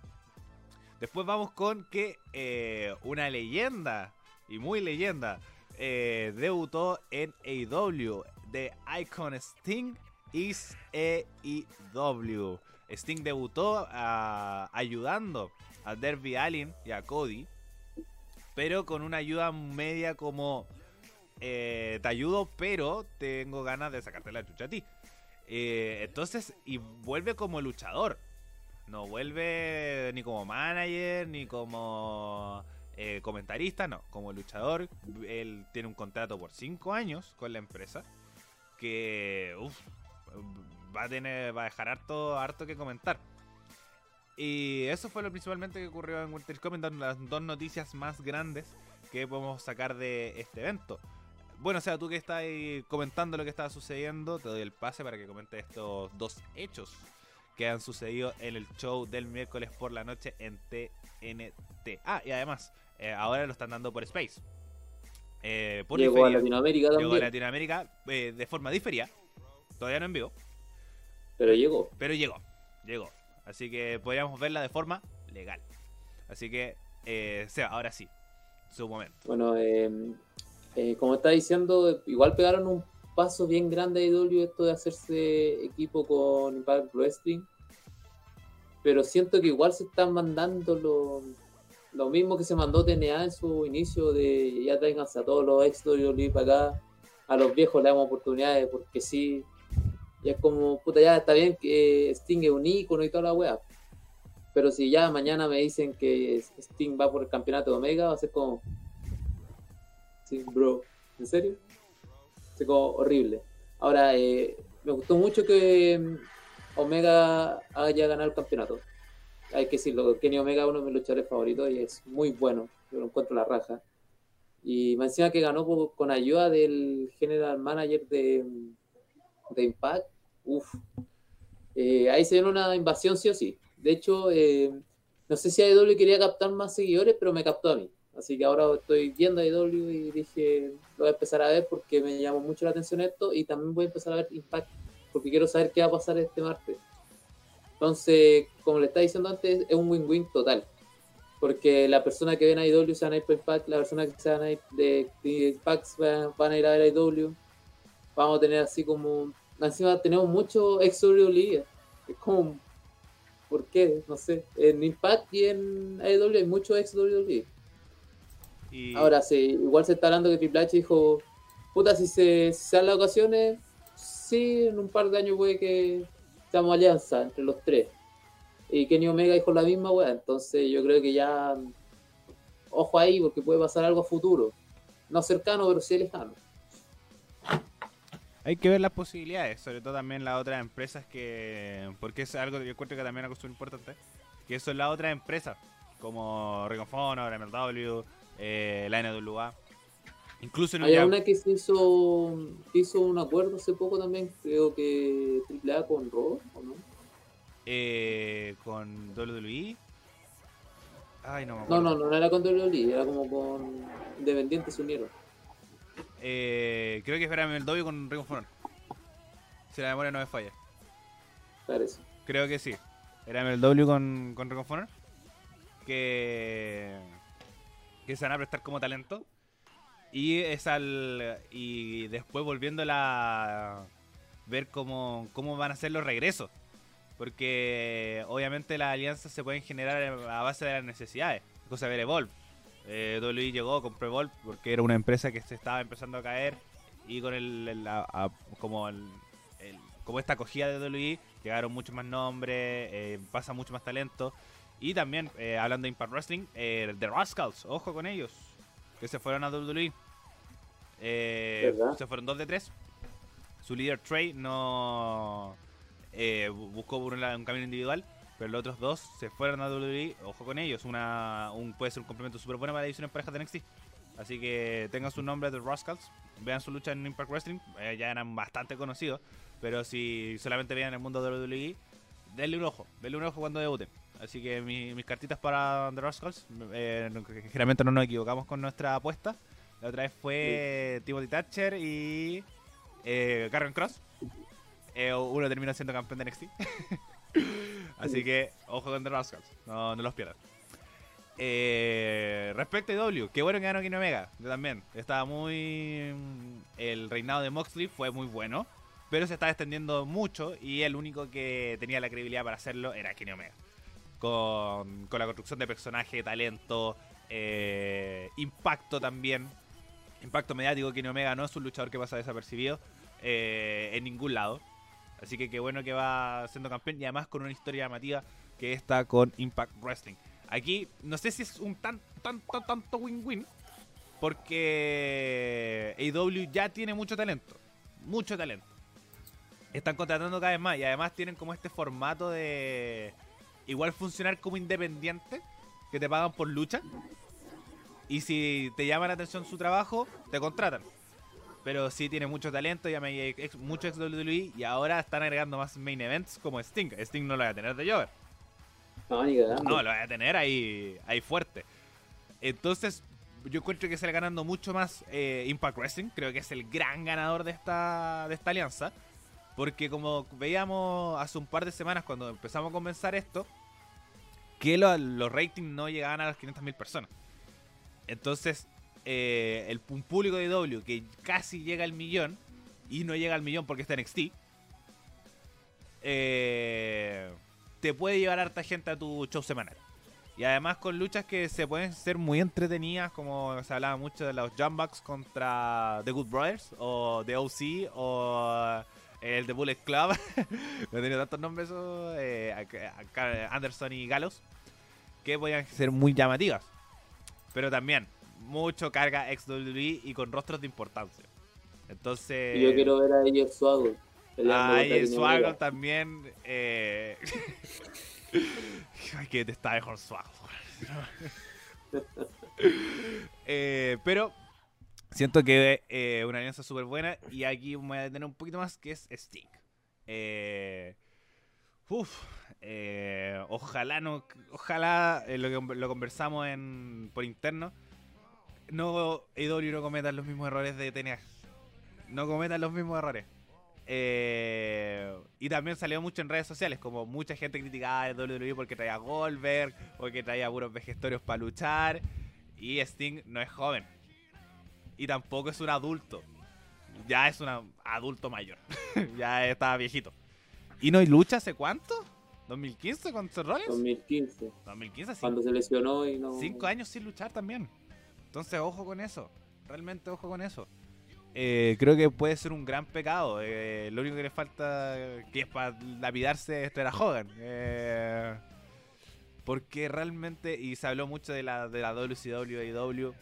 Después vamos con que eh, una leyenda, y muy leyenda, eh, debutó en AEW. The Icon Sting is AEW. Sting debutó ah, ayudando a Derby Allin y a Cody, pero con una ayuda media como eh, te ayudo, pero tengo ganas de sacarte la chucha a ti. Entonces, y vuelve como luchador. No vuelve ni como manager, ni como eh, comentarista, no. Como luchador, él tiene un contrato por 5 años con la empresa. Que uf, va a tener, va a dejar harto, harto que comentar. Y eso fue lo principalmente que ocurrió en Winter Coming, las dos noticias más grandes que podemos sacar de este evento. Bueno, o sea, tú que estás comentando lo que estaba sucediendo, te doy el pase para que comentes estos dos hechos que han sucedido en el show del miércoles por la noche en TNT. Ah, y además, eh, ahora lo están dando por Space. Eh, por Llegó a. Latinoamérica Llegó a también, Latinoamérica eh, de forma diferida. Todavía no en vivo, pero llegó. pero llegó. Llegó. Así que podríamos verla de forma legal. Así que, eh, Seba, ahora sí. su momento. Bueno, como está diciendo, igual pegaron un paso bien grande a IW esto de hacerse equipo con Impact Wrestling. Pero siento que igual se están mandando lo, lo mismo que se mandó TNA en su inicio de ya traiganse a todos los ex WWE para acá, a los viejos le damos oportunidades porque sí. Y es como, puta, ya está bien que Sting es un ícono y toda la wea. Pero si ya mañana me dicen que Sting va por el campeonato de Omega, va a ser como. Sí, bro, ¿en serio? Como horrible. Ahora, eh, me gustó mucho que mm, Omega haya ganado el campeonato. Hay que decirlo, Kenny Omega es uno de mis luchadores favoritos y es muy bueno. Yo lo encuentro la raja. Y me encima que ganó con ayuda del general manager de, de Impact. Uf. Eh, ahí se viene una invasión sí o sí. De hecho, eh, no sé si AEW quería captar más seguidores, pero me captó a mí. Así que ahora estoy viendo AEW y dije, lo voy a empezar a ver porque me llamó mucho la atención esto y también voy a empezar a ver Impact porque quiero saber qué va a pasar este martes. Entonces, como le estaba diciendo antes, es un win-win total. Porque la persona que ven a IW se van a ir por Impact, la persona que se van a Impact van, a ir a ver a IW. Vamos a tener así como. Encima tenemos mucho ex WWE. Es como. ¿Por qué? No sé. En Impact y en AEW hay mucho ex WWE. Y Ahora sí, igual se está hablando que Triple H dijo, puta, si se, si se dan las ocasiones, sí, en un par de años puede que seamos alianza entre los tres. Y Kenny Omega dijo la misma weá, entonces yo creo que ya, ojo ahí, porque puede pasar algo a futuro. No cercano, pero sí lejano. Hay que ver las posibilidades, sobre todo también las otras empresas que. Porque es algo que yo encuentro que también es algo súper importante. Que son las otras empresas, como Ring of Honor, MLW, eh, la NWA. Incluso en Hay un una que se hizo, hizo un acuerdo hace poco también, creo que AAA con Raw, ¿o no? eh, con WWE. Ay, no me No, acuerdo. no, no, no era con WWE, era como con Independientes unieron. Eh, creo que era MLW con Ring of Honor. Si la memoria no me falla. Parece. Creo que sí. Era MLW con, con Ring of Honor. Que, que se van a prestar como talento. Y es al. Y después volviéndola a ver cómo, cómo van a ser los regresos. Porque obviamente las alianzas se pueden generar a base de las necesidades. Cosa de ver Evolve. Eh, llegó, compró Evolve porque era una empresa que se estaba empezando a caer. Y con el, el- como el, el- como esta acogida de WWE, llegaron muchos más nombres, eh, pasa mucho más talento. Y también, eh, hablando de Impact Wrestling, eh, The Rascals, ojo con ellos, que se fueron a WWE. Eh, se fueron dos de tres. Su líder Trey no eh, bu- buscó un, un camino individual, pero los otros dos se fueron a WWE. Ojo con ellos, una, un, puede ser un complemento súper bueno para la división en parejas de NXT. Así que tengan su nombre The Rascals, vean su lucha en Impact Wrestling, eh, ya eran bastante conocidos, pero si solamente vean el mundo de WWE, denle un ojo, denle un ojo cuando debuten. Así que mi- mis cartitas para The Rascals, eh, generalmente no nos equivocamos con nuestra apuesta. La otra vez fue Timothy Thatcher y eh, Karen Cross. Eh, uno terminó siendo campeón de NXT. (laughs) Así que ojo con The Rascals, no, no los pierdan. Eh, respecto a W, qué bueno que ganó Kenny Omega. Yo también. Estaba muy. El reinado de Moxley fue muy bueno. Pero se estaba extendiendo mucho. Y el único que tenía la credibilidad para hacerlo era Kenny Omega. Con, con la construcción de personaje, talento, eh, impacto también. Impacto mediático. Kenny Omega no es un luchador que pasa desapercibido eh, en ningún lado. Así que qué bueno que va siendo campeón. Y además con una historia llamativa que está con Impact Wrestling. Aquí no sé si es un tan, tanto, tanto win-win. Porque AEW ya tiene mucho talento. Mucho talento. Están contratando cada vez más. Y además tienen como este formato de igual funcionar como independiente. Que te pagan por lucha. Y si te llama la atención su trabajo, te contratan. Pero sí tiene mucho talento, ya me ex- mucho ex WWE y ahora están agregando más main events como Sting. Sting no lo va a tener de Jover. No, ni cagando. No, lo va a tener ahí, ahí fuerte. Entonces, yo encuentro que sale ganando mucho más eh, Impact Wrestling. Creo que es el gran ganador de esta, de esta alianza. Porque como veíamos hace un par de semanas cuando empezamos a comenzar esto, que lo- los ratings no llegaban a las 500.000 personas. Entonces, eh, el público de W que casi llega al millón y no llega al millón porque está en XT, eh, te puede llevar harta gente a tu show semanal. Y además con luchas que se pueden ser muy entretenidas, como se hablaba mucho de los Jumbucks contra The Good Brothers, o The OC, o el The Bullet Club. (laughs) no tiene tantos nombres eh, Anderson y Galos, que podían ser muy llamativas. Pero también, mucho carga ex WWE y con rostros de importancia. Entonces. Y yo quiero ver a AJ Swagger. A AJ Swagger también. Eh... (laughs) Ay, que te está mejor Swagger. (laughs) eh, pero siento que eh, una alianza súper buena. Y aquí voy a detener un poquito más, que es Sting. Eh, uf, eh, ojalá no, ojalá eh, lo, que, lo conversamos en, por interno. No, EW no cometan los mismos errores de TNA. No cometan los mismos errores. Eh, y también salió mucho en redes sociales, como mucha gente criticaba a WWE porque traía Goldberg, porque traía puros vejestorios para luchar. Y Sting no es joven. Y tampoco es un adulto. Ya es un adulto mayor. (laughs) ya está viejito. ¿Y no hay lucha hace cuánto? ¿2015 con Seth Rollins? 2015. 2015, sí. Cuando se lesionó y no. Cinco años sin luchar también. Entonces, ojo con eso. Realmente, ojo con eso. Eh, creo que puede ser un gran pecado. Eh, lo único que le falta, que es para lapidarse, es traer a Hogan. Eh, porque realmente, y se habló mucho de la, de la WCW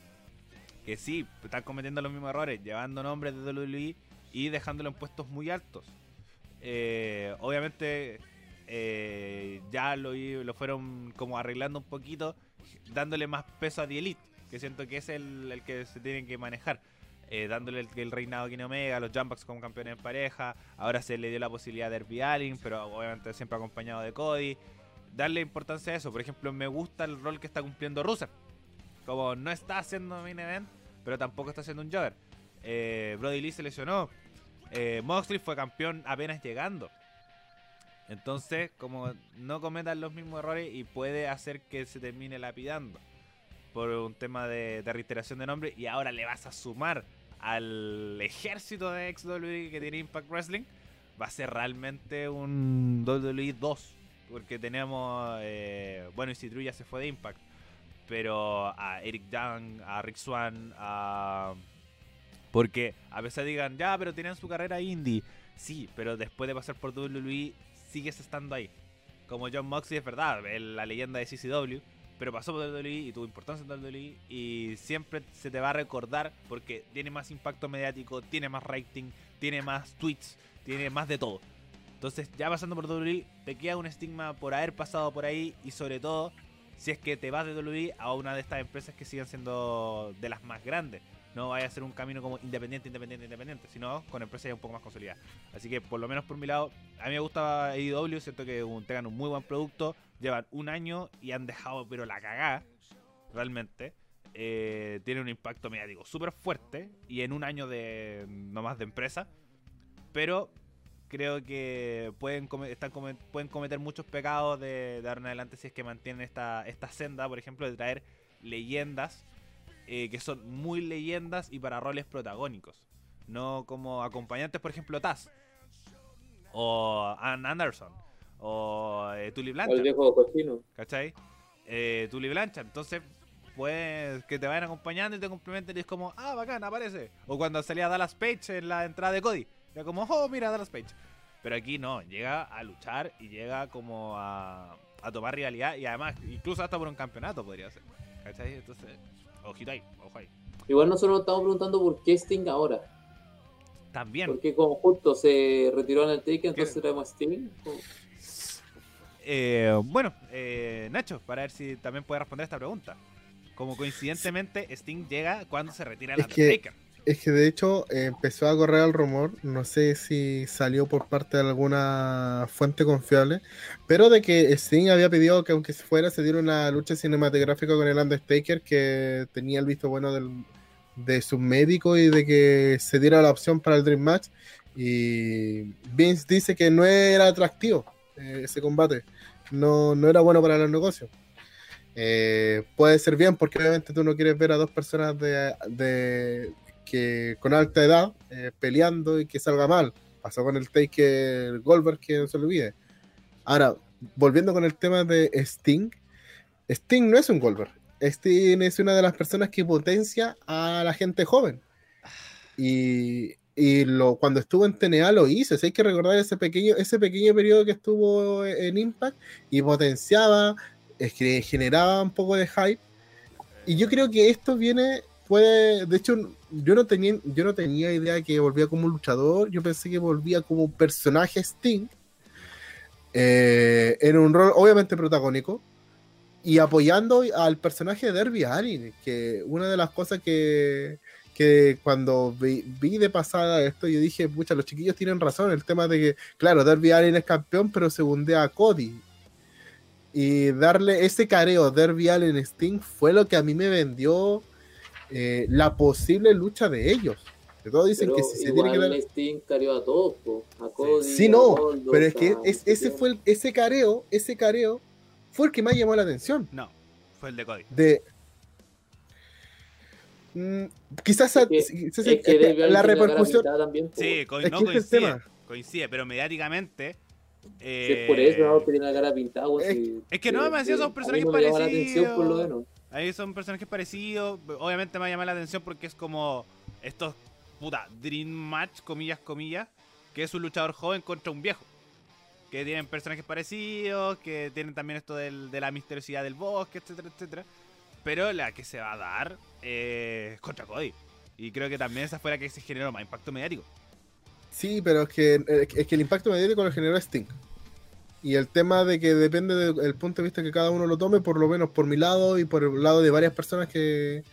que sí, están cometiendo los mismos errores, llevando nombres de WWE y dejándolo en puestos muy altos. Eh, obviamente eh, ya lo, lo, fueron como arreglando un poquito, dándole más peso a The Elite, que siento que es el, el que se tienen que manejar. Eh, dándole el, reinado a Kenny Omega, los Jumbucks como campeones en pareja, ahora se le dio la posibilidad de Derby Allin, pero obviamente siempre acompañado de Cody. Darle importancia a eso, por ejemplo, me gusta el rol que está cumpliendo Rusev. Como no está haciendo main event, pero tampoco está haciendo un jogger. Eh, Brody Lee se lesionó. Eh, fue campeón apenas llegando. Entonces, como no cometan los mismos errores y puede hacer que se termine lapidando por un tema de, de reiteración de nombre y ahora le vas a sumar al ejército de XWE que tiene Impact Wrestling, va a ser realmente un WWE 2. Porque tenemos, eh, bueno, y Citru ya se fue de Impact, pero a Eric Young, a Rick Swan, a... Porque a veces digan, ya, pero tienen su carrera indie. Sí, pero después de pasar por WWE, sigues estando ahí. Como John Moxley es verdad, la leyenda de CCW, pero pasó por WWE y tuvo importancia en WWE y siempre se te va a recordar porque tiene más impacto mediático, tiene más rating, tiene más tweets, tiene más de todo. Entonces, ya pasando por WWE, te queda un estigma por haber pasado por ahí y sobre todo si es que te vas de WWE a una de estas empresas que siguen siendo de las más grandes. No vaya a ser un camino como independiente, independiente, independiente, sino con empresas un poco más consolidadas. Así que por lo menos por mi lado, a mí me gusta AEW, siento que tengan un muy buen producto, llevan un año y han dejado pero la cagada, realmente. Eh, tiene un impacto mediático súper fuerte y en un año de nomás de empresa, pero creo que pueden, están, pueden cometer muchos pecados de, de ahora en adelante si es que mantienen esta, esta senda, por ejemplo, de traer leyendas eh, que son muy leyendas y para roles protagónicos. No como acompañantes, por ejemplo, Taz. O Ann Anderson. O eh, Tully Blanchard. El viejo cochino. ¿Cachai? Eh, Tully Blanchard. Entonces, pues que te vayan acompañando y te complementen y es como, ah, bacán, aparece. O cuando salía Dallas Page en la entrada de Cody. Era como, oh, mira, Dallas Page. Pero aquí no, llega a luchar y llega como a, a tomar rivalidad y además, incluso hasta por un campeonato podría ser. ¿Cachai? Entonces, ojito ahí, ojo ahí. Igual nosotros nos estamos preguntando por qué Sting ahora. También. Porque como justo se retiró en el Taken, entonces traemos a Sting. Eh, bueno, eh, Nacho, para ver si también puede responder esta pregunta. Como coincidentemente, Sting llega cuando se retira el que, Undertaker. Es que de hecho empezó a correr el rumor, no sé si salió por parte de alguna fuente confiable, pero de que Sting había pedido que aunque fuera se diera una lucha cinematográfica con el Undertaker, que tenía el visto bueno del, de su médico y de que se diera la opción para el Dream Match. Y Vince dice que no era atractivo eh, ese combate, no, no era bueno para los negocios. eh, puede ser bien porque obviamente tú no quieres ver a dos personas de que con alta edad eh, peleando y que salga mal. Pasó con el Take Goldberg que no se olvide. Ahora, volviendo con el tema de Sting, Sting no es un Goldberg. Sting es una de las personas que potencia a la gente joven. Y, y lo, cuando estuvo en TNA lo hizo. hay que recordar ese pequeño, ese pequeño periodo que estuvo en Impact y potenciaba, es que generaba un poco de hype. Y yo creo que esto viene, puede, de hecho, yo no tenía, yo no tenía idea de que volvía como luchador, yo pensé que volvía como personaje Sting, eh, en un rol obviamente protagónico, y apoyando al personaje de Derby Allin, que una de las cosas que, que cuando vi, de pasada esto, yo dije, pucha, los chiquillos tienen razón, el tema de que, claro, Derby Allin es campeón, pero segundea a Cody. Y darle ese careo Derby Allin Sting fue lo que a mí me vendió eh, la posible lucha de ellos. De todos dicen que si se tiene que dar. Sting careó a todos, a Cody, Sí, no, pero es que ese fue ese careo, ese careo fue el que más llamó la atención. No, fue el de Cody. De, Mm, quizás, la repercusión. También, sí, coincide, coincide, pero mediáticamente. Eh, por eso no tiene la cara pintada. Es, que no, me decía son personajes parecidos. Ahí son personajes parecidos. Obviamente me llama la atención porque es como estos puta Dream Match, comillas, comillas, que es un luchador joven contra un viejo. Que tienen personajes parecidos, que tienen también esto de la misteriosidad del bosque, etcétera, etcétera. Pero la que se va a dar eh, contra Cody. Y creo que también esa fue la que se generó más impacto mediático. Sí, pero es que, es que el impacto mediático lo generó Sting. Y el tema de que depende del punto de vista que cada uno lo tome, por lo menos por mi lado y por el lado de varias personas que,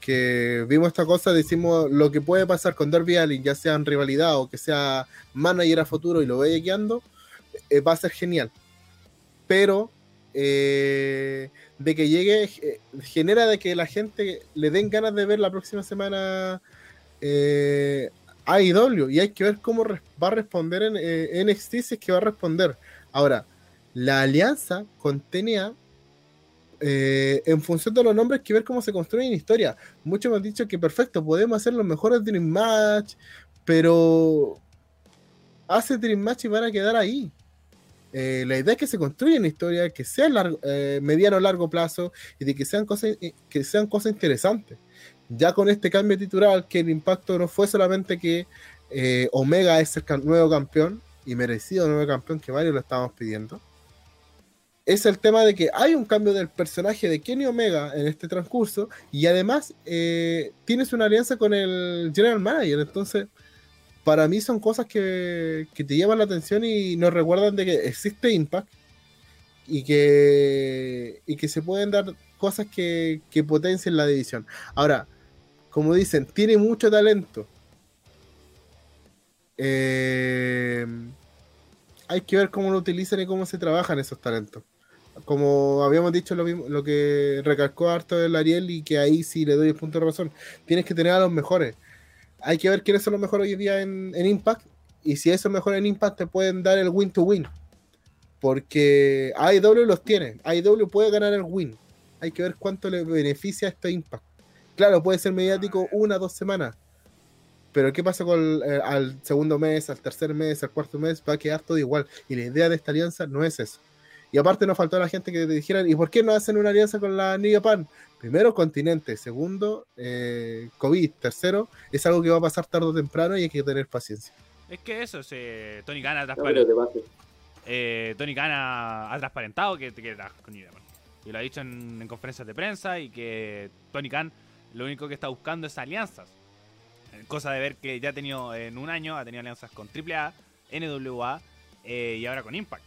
que vimos esta cosa, decimos lo que puede pasar con Derby Allin, ya sea en rivalidad o que sea manager a futuro y lo vaya guiando, eh, va a ser genial. Pero eh, de que llegue, eh, genera de que la gente le den ganas de ver la próxima semana eh, AEW y hay que ver cómo va a responder en eh, NXT es que va a responder. Ahora, la alianza con TNA, eh, en función de los nombres, que ver cómo se construye la historia. Muchos me han dicho que perfecto, podemos hacer los mejores Dream Match, pero hace Dream Match y van a quedar ahí. Eh, la idea es que se construya una historia que sea eh, mediano o largo plazo y de que sean cosas que sean cosas interesantes. Ya con este cambio titular, que el impacto no fue solamente que Omega es el nuevo campeón y merecido nuevo campeón, que varios lo estábamos pidiendo. Es el tema de que hay un cambio del personaje de Kenny Omega en este transcurso y además tienes una alianza con el General Manager. Entonces, para mí son cosas que, te llaman la atención y nos recuerdan de que existe Impact y que, y que se pueden dar cosas que, que potencien la división. Ahora, como dicen, tiene mucho talento. Eh, hay que ver cómo lo utilizan y cómo se trabajan esos talentos. Como habíamos dicho, lo, mismo, lo que recalcó harto el Ariel y que ahí sí le doy el punto de razón. Tienes que tener a los mejores hay que ver quiénes son los mejores hoy día en, Impact. Y si esos mejores en Impact te pueden dar el win to win. Porque AEW los tiene. AEW puede ganar el win. Hay que ver cuánto le beneficia a este Impact. Claro, puede ser mediático una o dos semanas. Pero ¿qué pasa con el, eh, al segundo mes, al tercer mes, al cuarto mes? Va a quedar todo igual. Y la idea de esta alianza no es eso. Y aparte nos faltó la gente que te dijeran, ¿y por qué no hacen una alianza con la New Japan? Primero, continente. Segundo, eh, COVID. Tercero, es algo que va a pasar tarde o temprano y hay que tener paciencia. Es que eso, es, eh, Tony Khan ha transparentado. Eh, Tony Khan ha, transparentado que te quedas con New Japan. Y lo ha dicho en, conferencias de prensa y que Tony Khan lo único que está buscando es alianzas. Cosa de ver que ya ha tenido en un año, ha tenido alianzas con AAA, NWA y ahora con Impact.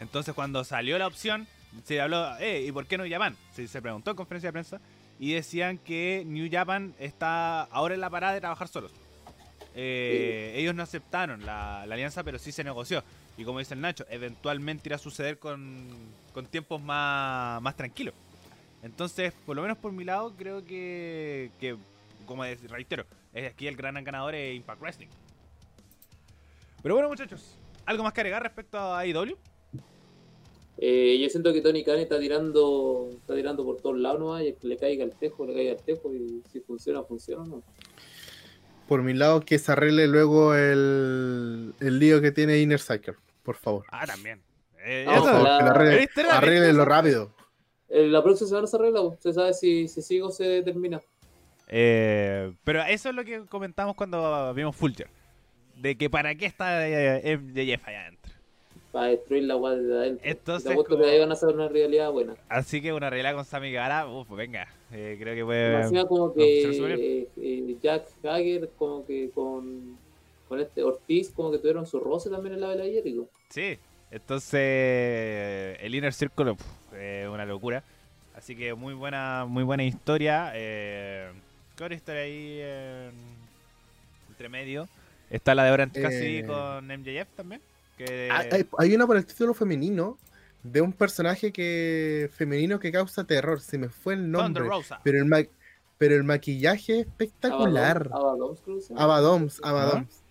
Entonces cuando salió la opción, se habló, eh, ¿y por qué no Japan? Se, preguntó en conferencia de prensa y decían que New Japan está ahora en la parada de trabajar solos. Eh, ellos no aceptaron la, alianza, pero sí se negoció. Y como dice el Nacho, eventualmente irá a suceder con, tiempos más, más tranquilos. Entonces, por lo menos por mi lado, creo que como reitero, es aquí el gran ganador es Impact Wrestling. Pero bueno, muchachos, ¿algo más que agregar respecto a IW? Eh, yo siento que Tony Khan está tirando, está tirando por todos lados nomás, y le caiga el tejo, le caiga el tejo, y si funciona, funciona, ¿no? Por mi lado, que se arregle luego el, el lío que tiene Inner Cycle, por favor. Ah, también. Eh, eso- ojalá. Que lo arregle- ¿Viste la- arréglenlo rápido. Eh, la próxima semana se arregla, se sabe si se sigue o se termina. Eh, pero eso es lo que comentamos cuando vimos Fulger. De que para qué está eh, MJF allá adentro. Para destruir la guardia de adentro. Entonces, como- que ahí van a hacer una realidad buena. Así que una realidad con Sammy Guevara, uff, venga. eh, creo que puede. encima como que eh, eh, Jack Hager, como que con, con este Ortiz, como que tuvieron su roce también en la vela de Jericho. Sí, entonces el Inner Circle una locura. Así que muy buena, muy buena historia. Eh, ¿Qué otra historia ahí en- entre medio? Está la de Orange Cassidy Eh. con MJF también. Que, Hay, hay- una por el título femenino de un personaje que femenino que causa terror. Se me fue el Thunder nombre. Rosa. Pero el, ma- pero el maquillaje es espectacular. Que llama. Abadoms, Abadoms.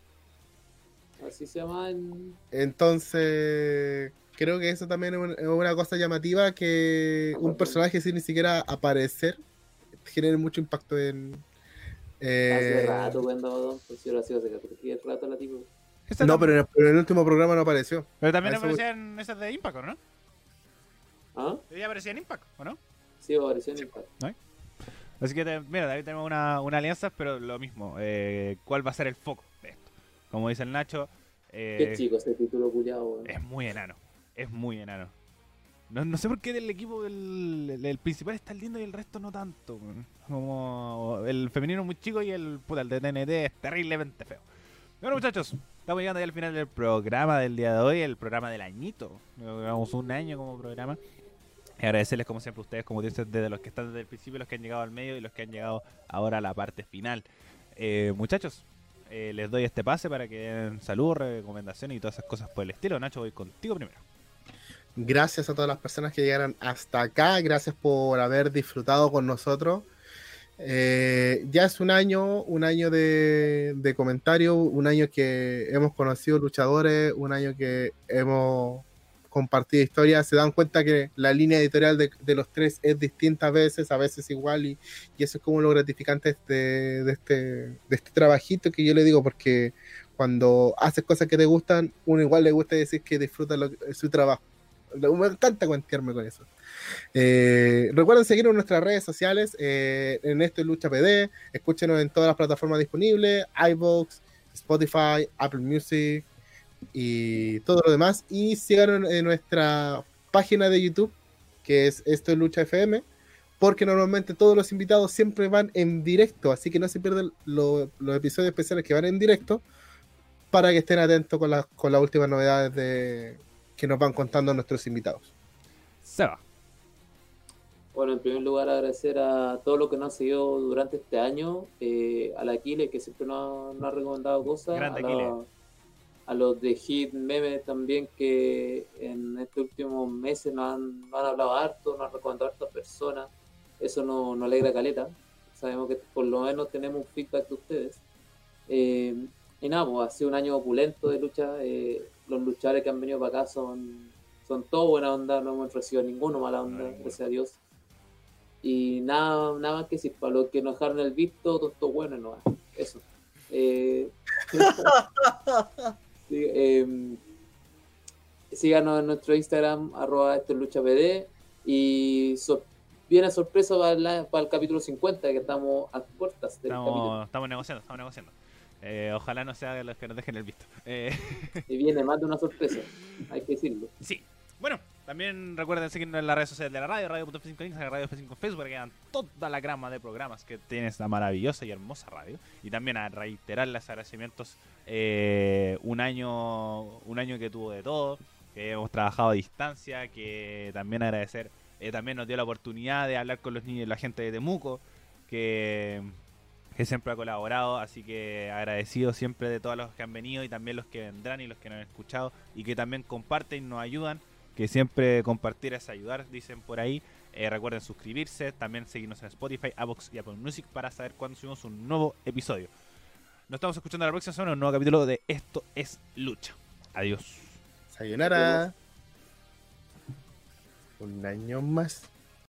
Así se llama en... Entonces, creo que eso también es una cosa llamativa que un personaje sin ni siquiera aparecer genere mucho impacto en... Hace eh, rato cuando pues hace que rato la tipo. No, pero en, el, pero en el último programa no apareció. pero también voy. aparecían esas de Impact, ¿o ¿no? ¿Ah? Ella aparecía en Impact, ¿o no? Sí, apareció en Impact. Así que, te- mira, ahí tenemos una, una alianza, pero lo mismo. eh, ¿Cuál va a ser el foco de esto? Como dice el Nacho, eh, Qué chico ese título culiado, es muy enano. Es muy enano. No, no sé por qué del equipo el, principal está lindo y el resto no tanto. Como el femenino muy chico y el, puta, el de TNT es terriblemente feo. Bueno, muchachos, estamos llegando ya al final del programa del día de hoy, el programa del añito. Llevamos un año como programa. Y agradecerles como siempre a ustedes, como dicen, desde los que están desde el principio, los que han llegado al medio y los que han llegado ahora a la parte final. Eh, muchachos, eh, les doy este pase para que den saludos, recomendaciones y todas esas cosas por el estilo. Nacho, voy contigo primero. Gracias a todas las personas que llegaron hasta acá. Gracias por haber disfrutado con nosotros. Eh, ya es un año, un año de, de comentario, un año que hemos conocido luchadores, un año que hemos compartido historias. Se dan cuenta que la línea editorial de, los tres es distinta a veces, a veces igual, y, eso es como lo gratificante de, este, de este trabajito que yo le digo, porque cuando haces cosas que te gustan, uno igual le gusta decir que disfruta su trabajo. Me encanta cuentearme con eso. Eh, recuerden seguirnos en nuestras redes sociales, eh, en esto es Lucha PD, escúchenos en todas las plataformas disponibles, iVoox, Spotify, Apple Music y todo lo demás. Y síganos en nuestra página de YouTube, que es Esto es Lucha FM, porque normalmente todos los invitados siempre van en directo, así que no se pierdan lo- los episodios especiales que van en directo, para que estén atentos con, las con las últimas novedades de, que nos van contando nuestros invitados. Seba. Bueno, en primer lugar agradecer a todos los que nos han seguido durante este año, eh, a la Aquiles que siempre nos, ha- nos ha recomendado cosas, Grande a, la- a los de Hit Meme también que en estos últimos meses nos han, nos han hablado harto, nos han recomendado a hartas personas, eso nos, nos alegra caleta, sabemos que por lo menos tenemos un feedback de ustedes. Eh, y nada, pues ha sido un año opulento de lucha, eh, los luchadores que han venido para acá son, son todos buena onda, no hemos recibido ninguno mala onda, gracias a Dios. Y nada, nada más que decir, para los que nos dejaron el visto, todo esto bueno, no Eso. Eh, (laughs) sí, em, síganos en nuestro Instagram, arroba esto es lucha PD. Y sor- viene sorpresa para, la- para el capítulo 50, que estamos a puertas del capítulo. Estamos, estamos negociando, estamos negociando. Eh, ojalá no sea de los que nos dejen el visto. Eh, (laughs) Y viene más de una sorpresa, hay que decirlo. sí. Bueno, también recuerden seguirnos en las redes sociales de la radio, radio.f5 en Instagram, radio F5 en Facebook, que vean toda la grama de programas que tiene esta maravillosa y hermosa radio. Y también a reiterar los agradecimientos eh, un año un año que tuvo de todo, que hemos trabajado a distancia, que también agradecer, eh, también nos dio la oportunidad de hablar con los niños, la gente de Temuco, que, que siempre ha colaborado, así que agradecido siempre de todos los que han venido y también los que vendrán y los que nos han escuchado y que también comparten y nos ayudan, que siempre compartir es ayudar, dicen por ahí. Eh, recuerden suscribirse, también seguirnos en Spotify, Avox y Apple Music para saber cuándo subimos un nuevo episodio. Nos estamos escuchando la próxima semana en un nuevo capítulo de Esto es Lucha. Adiós. Sayonara. un año más.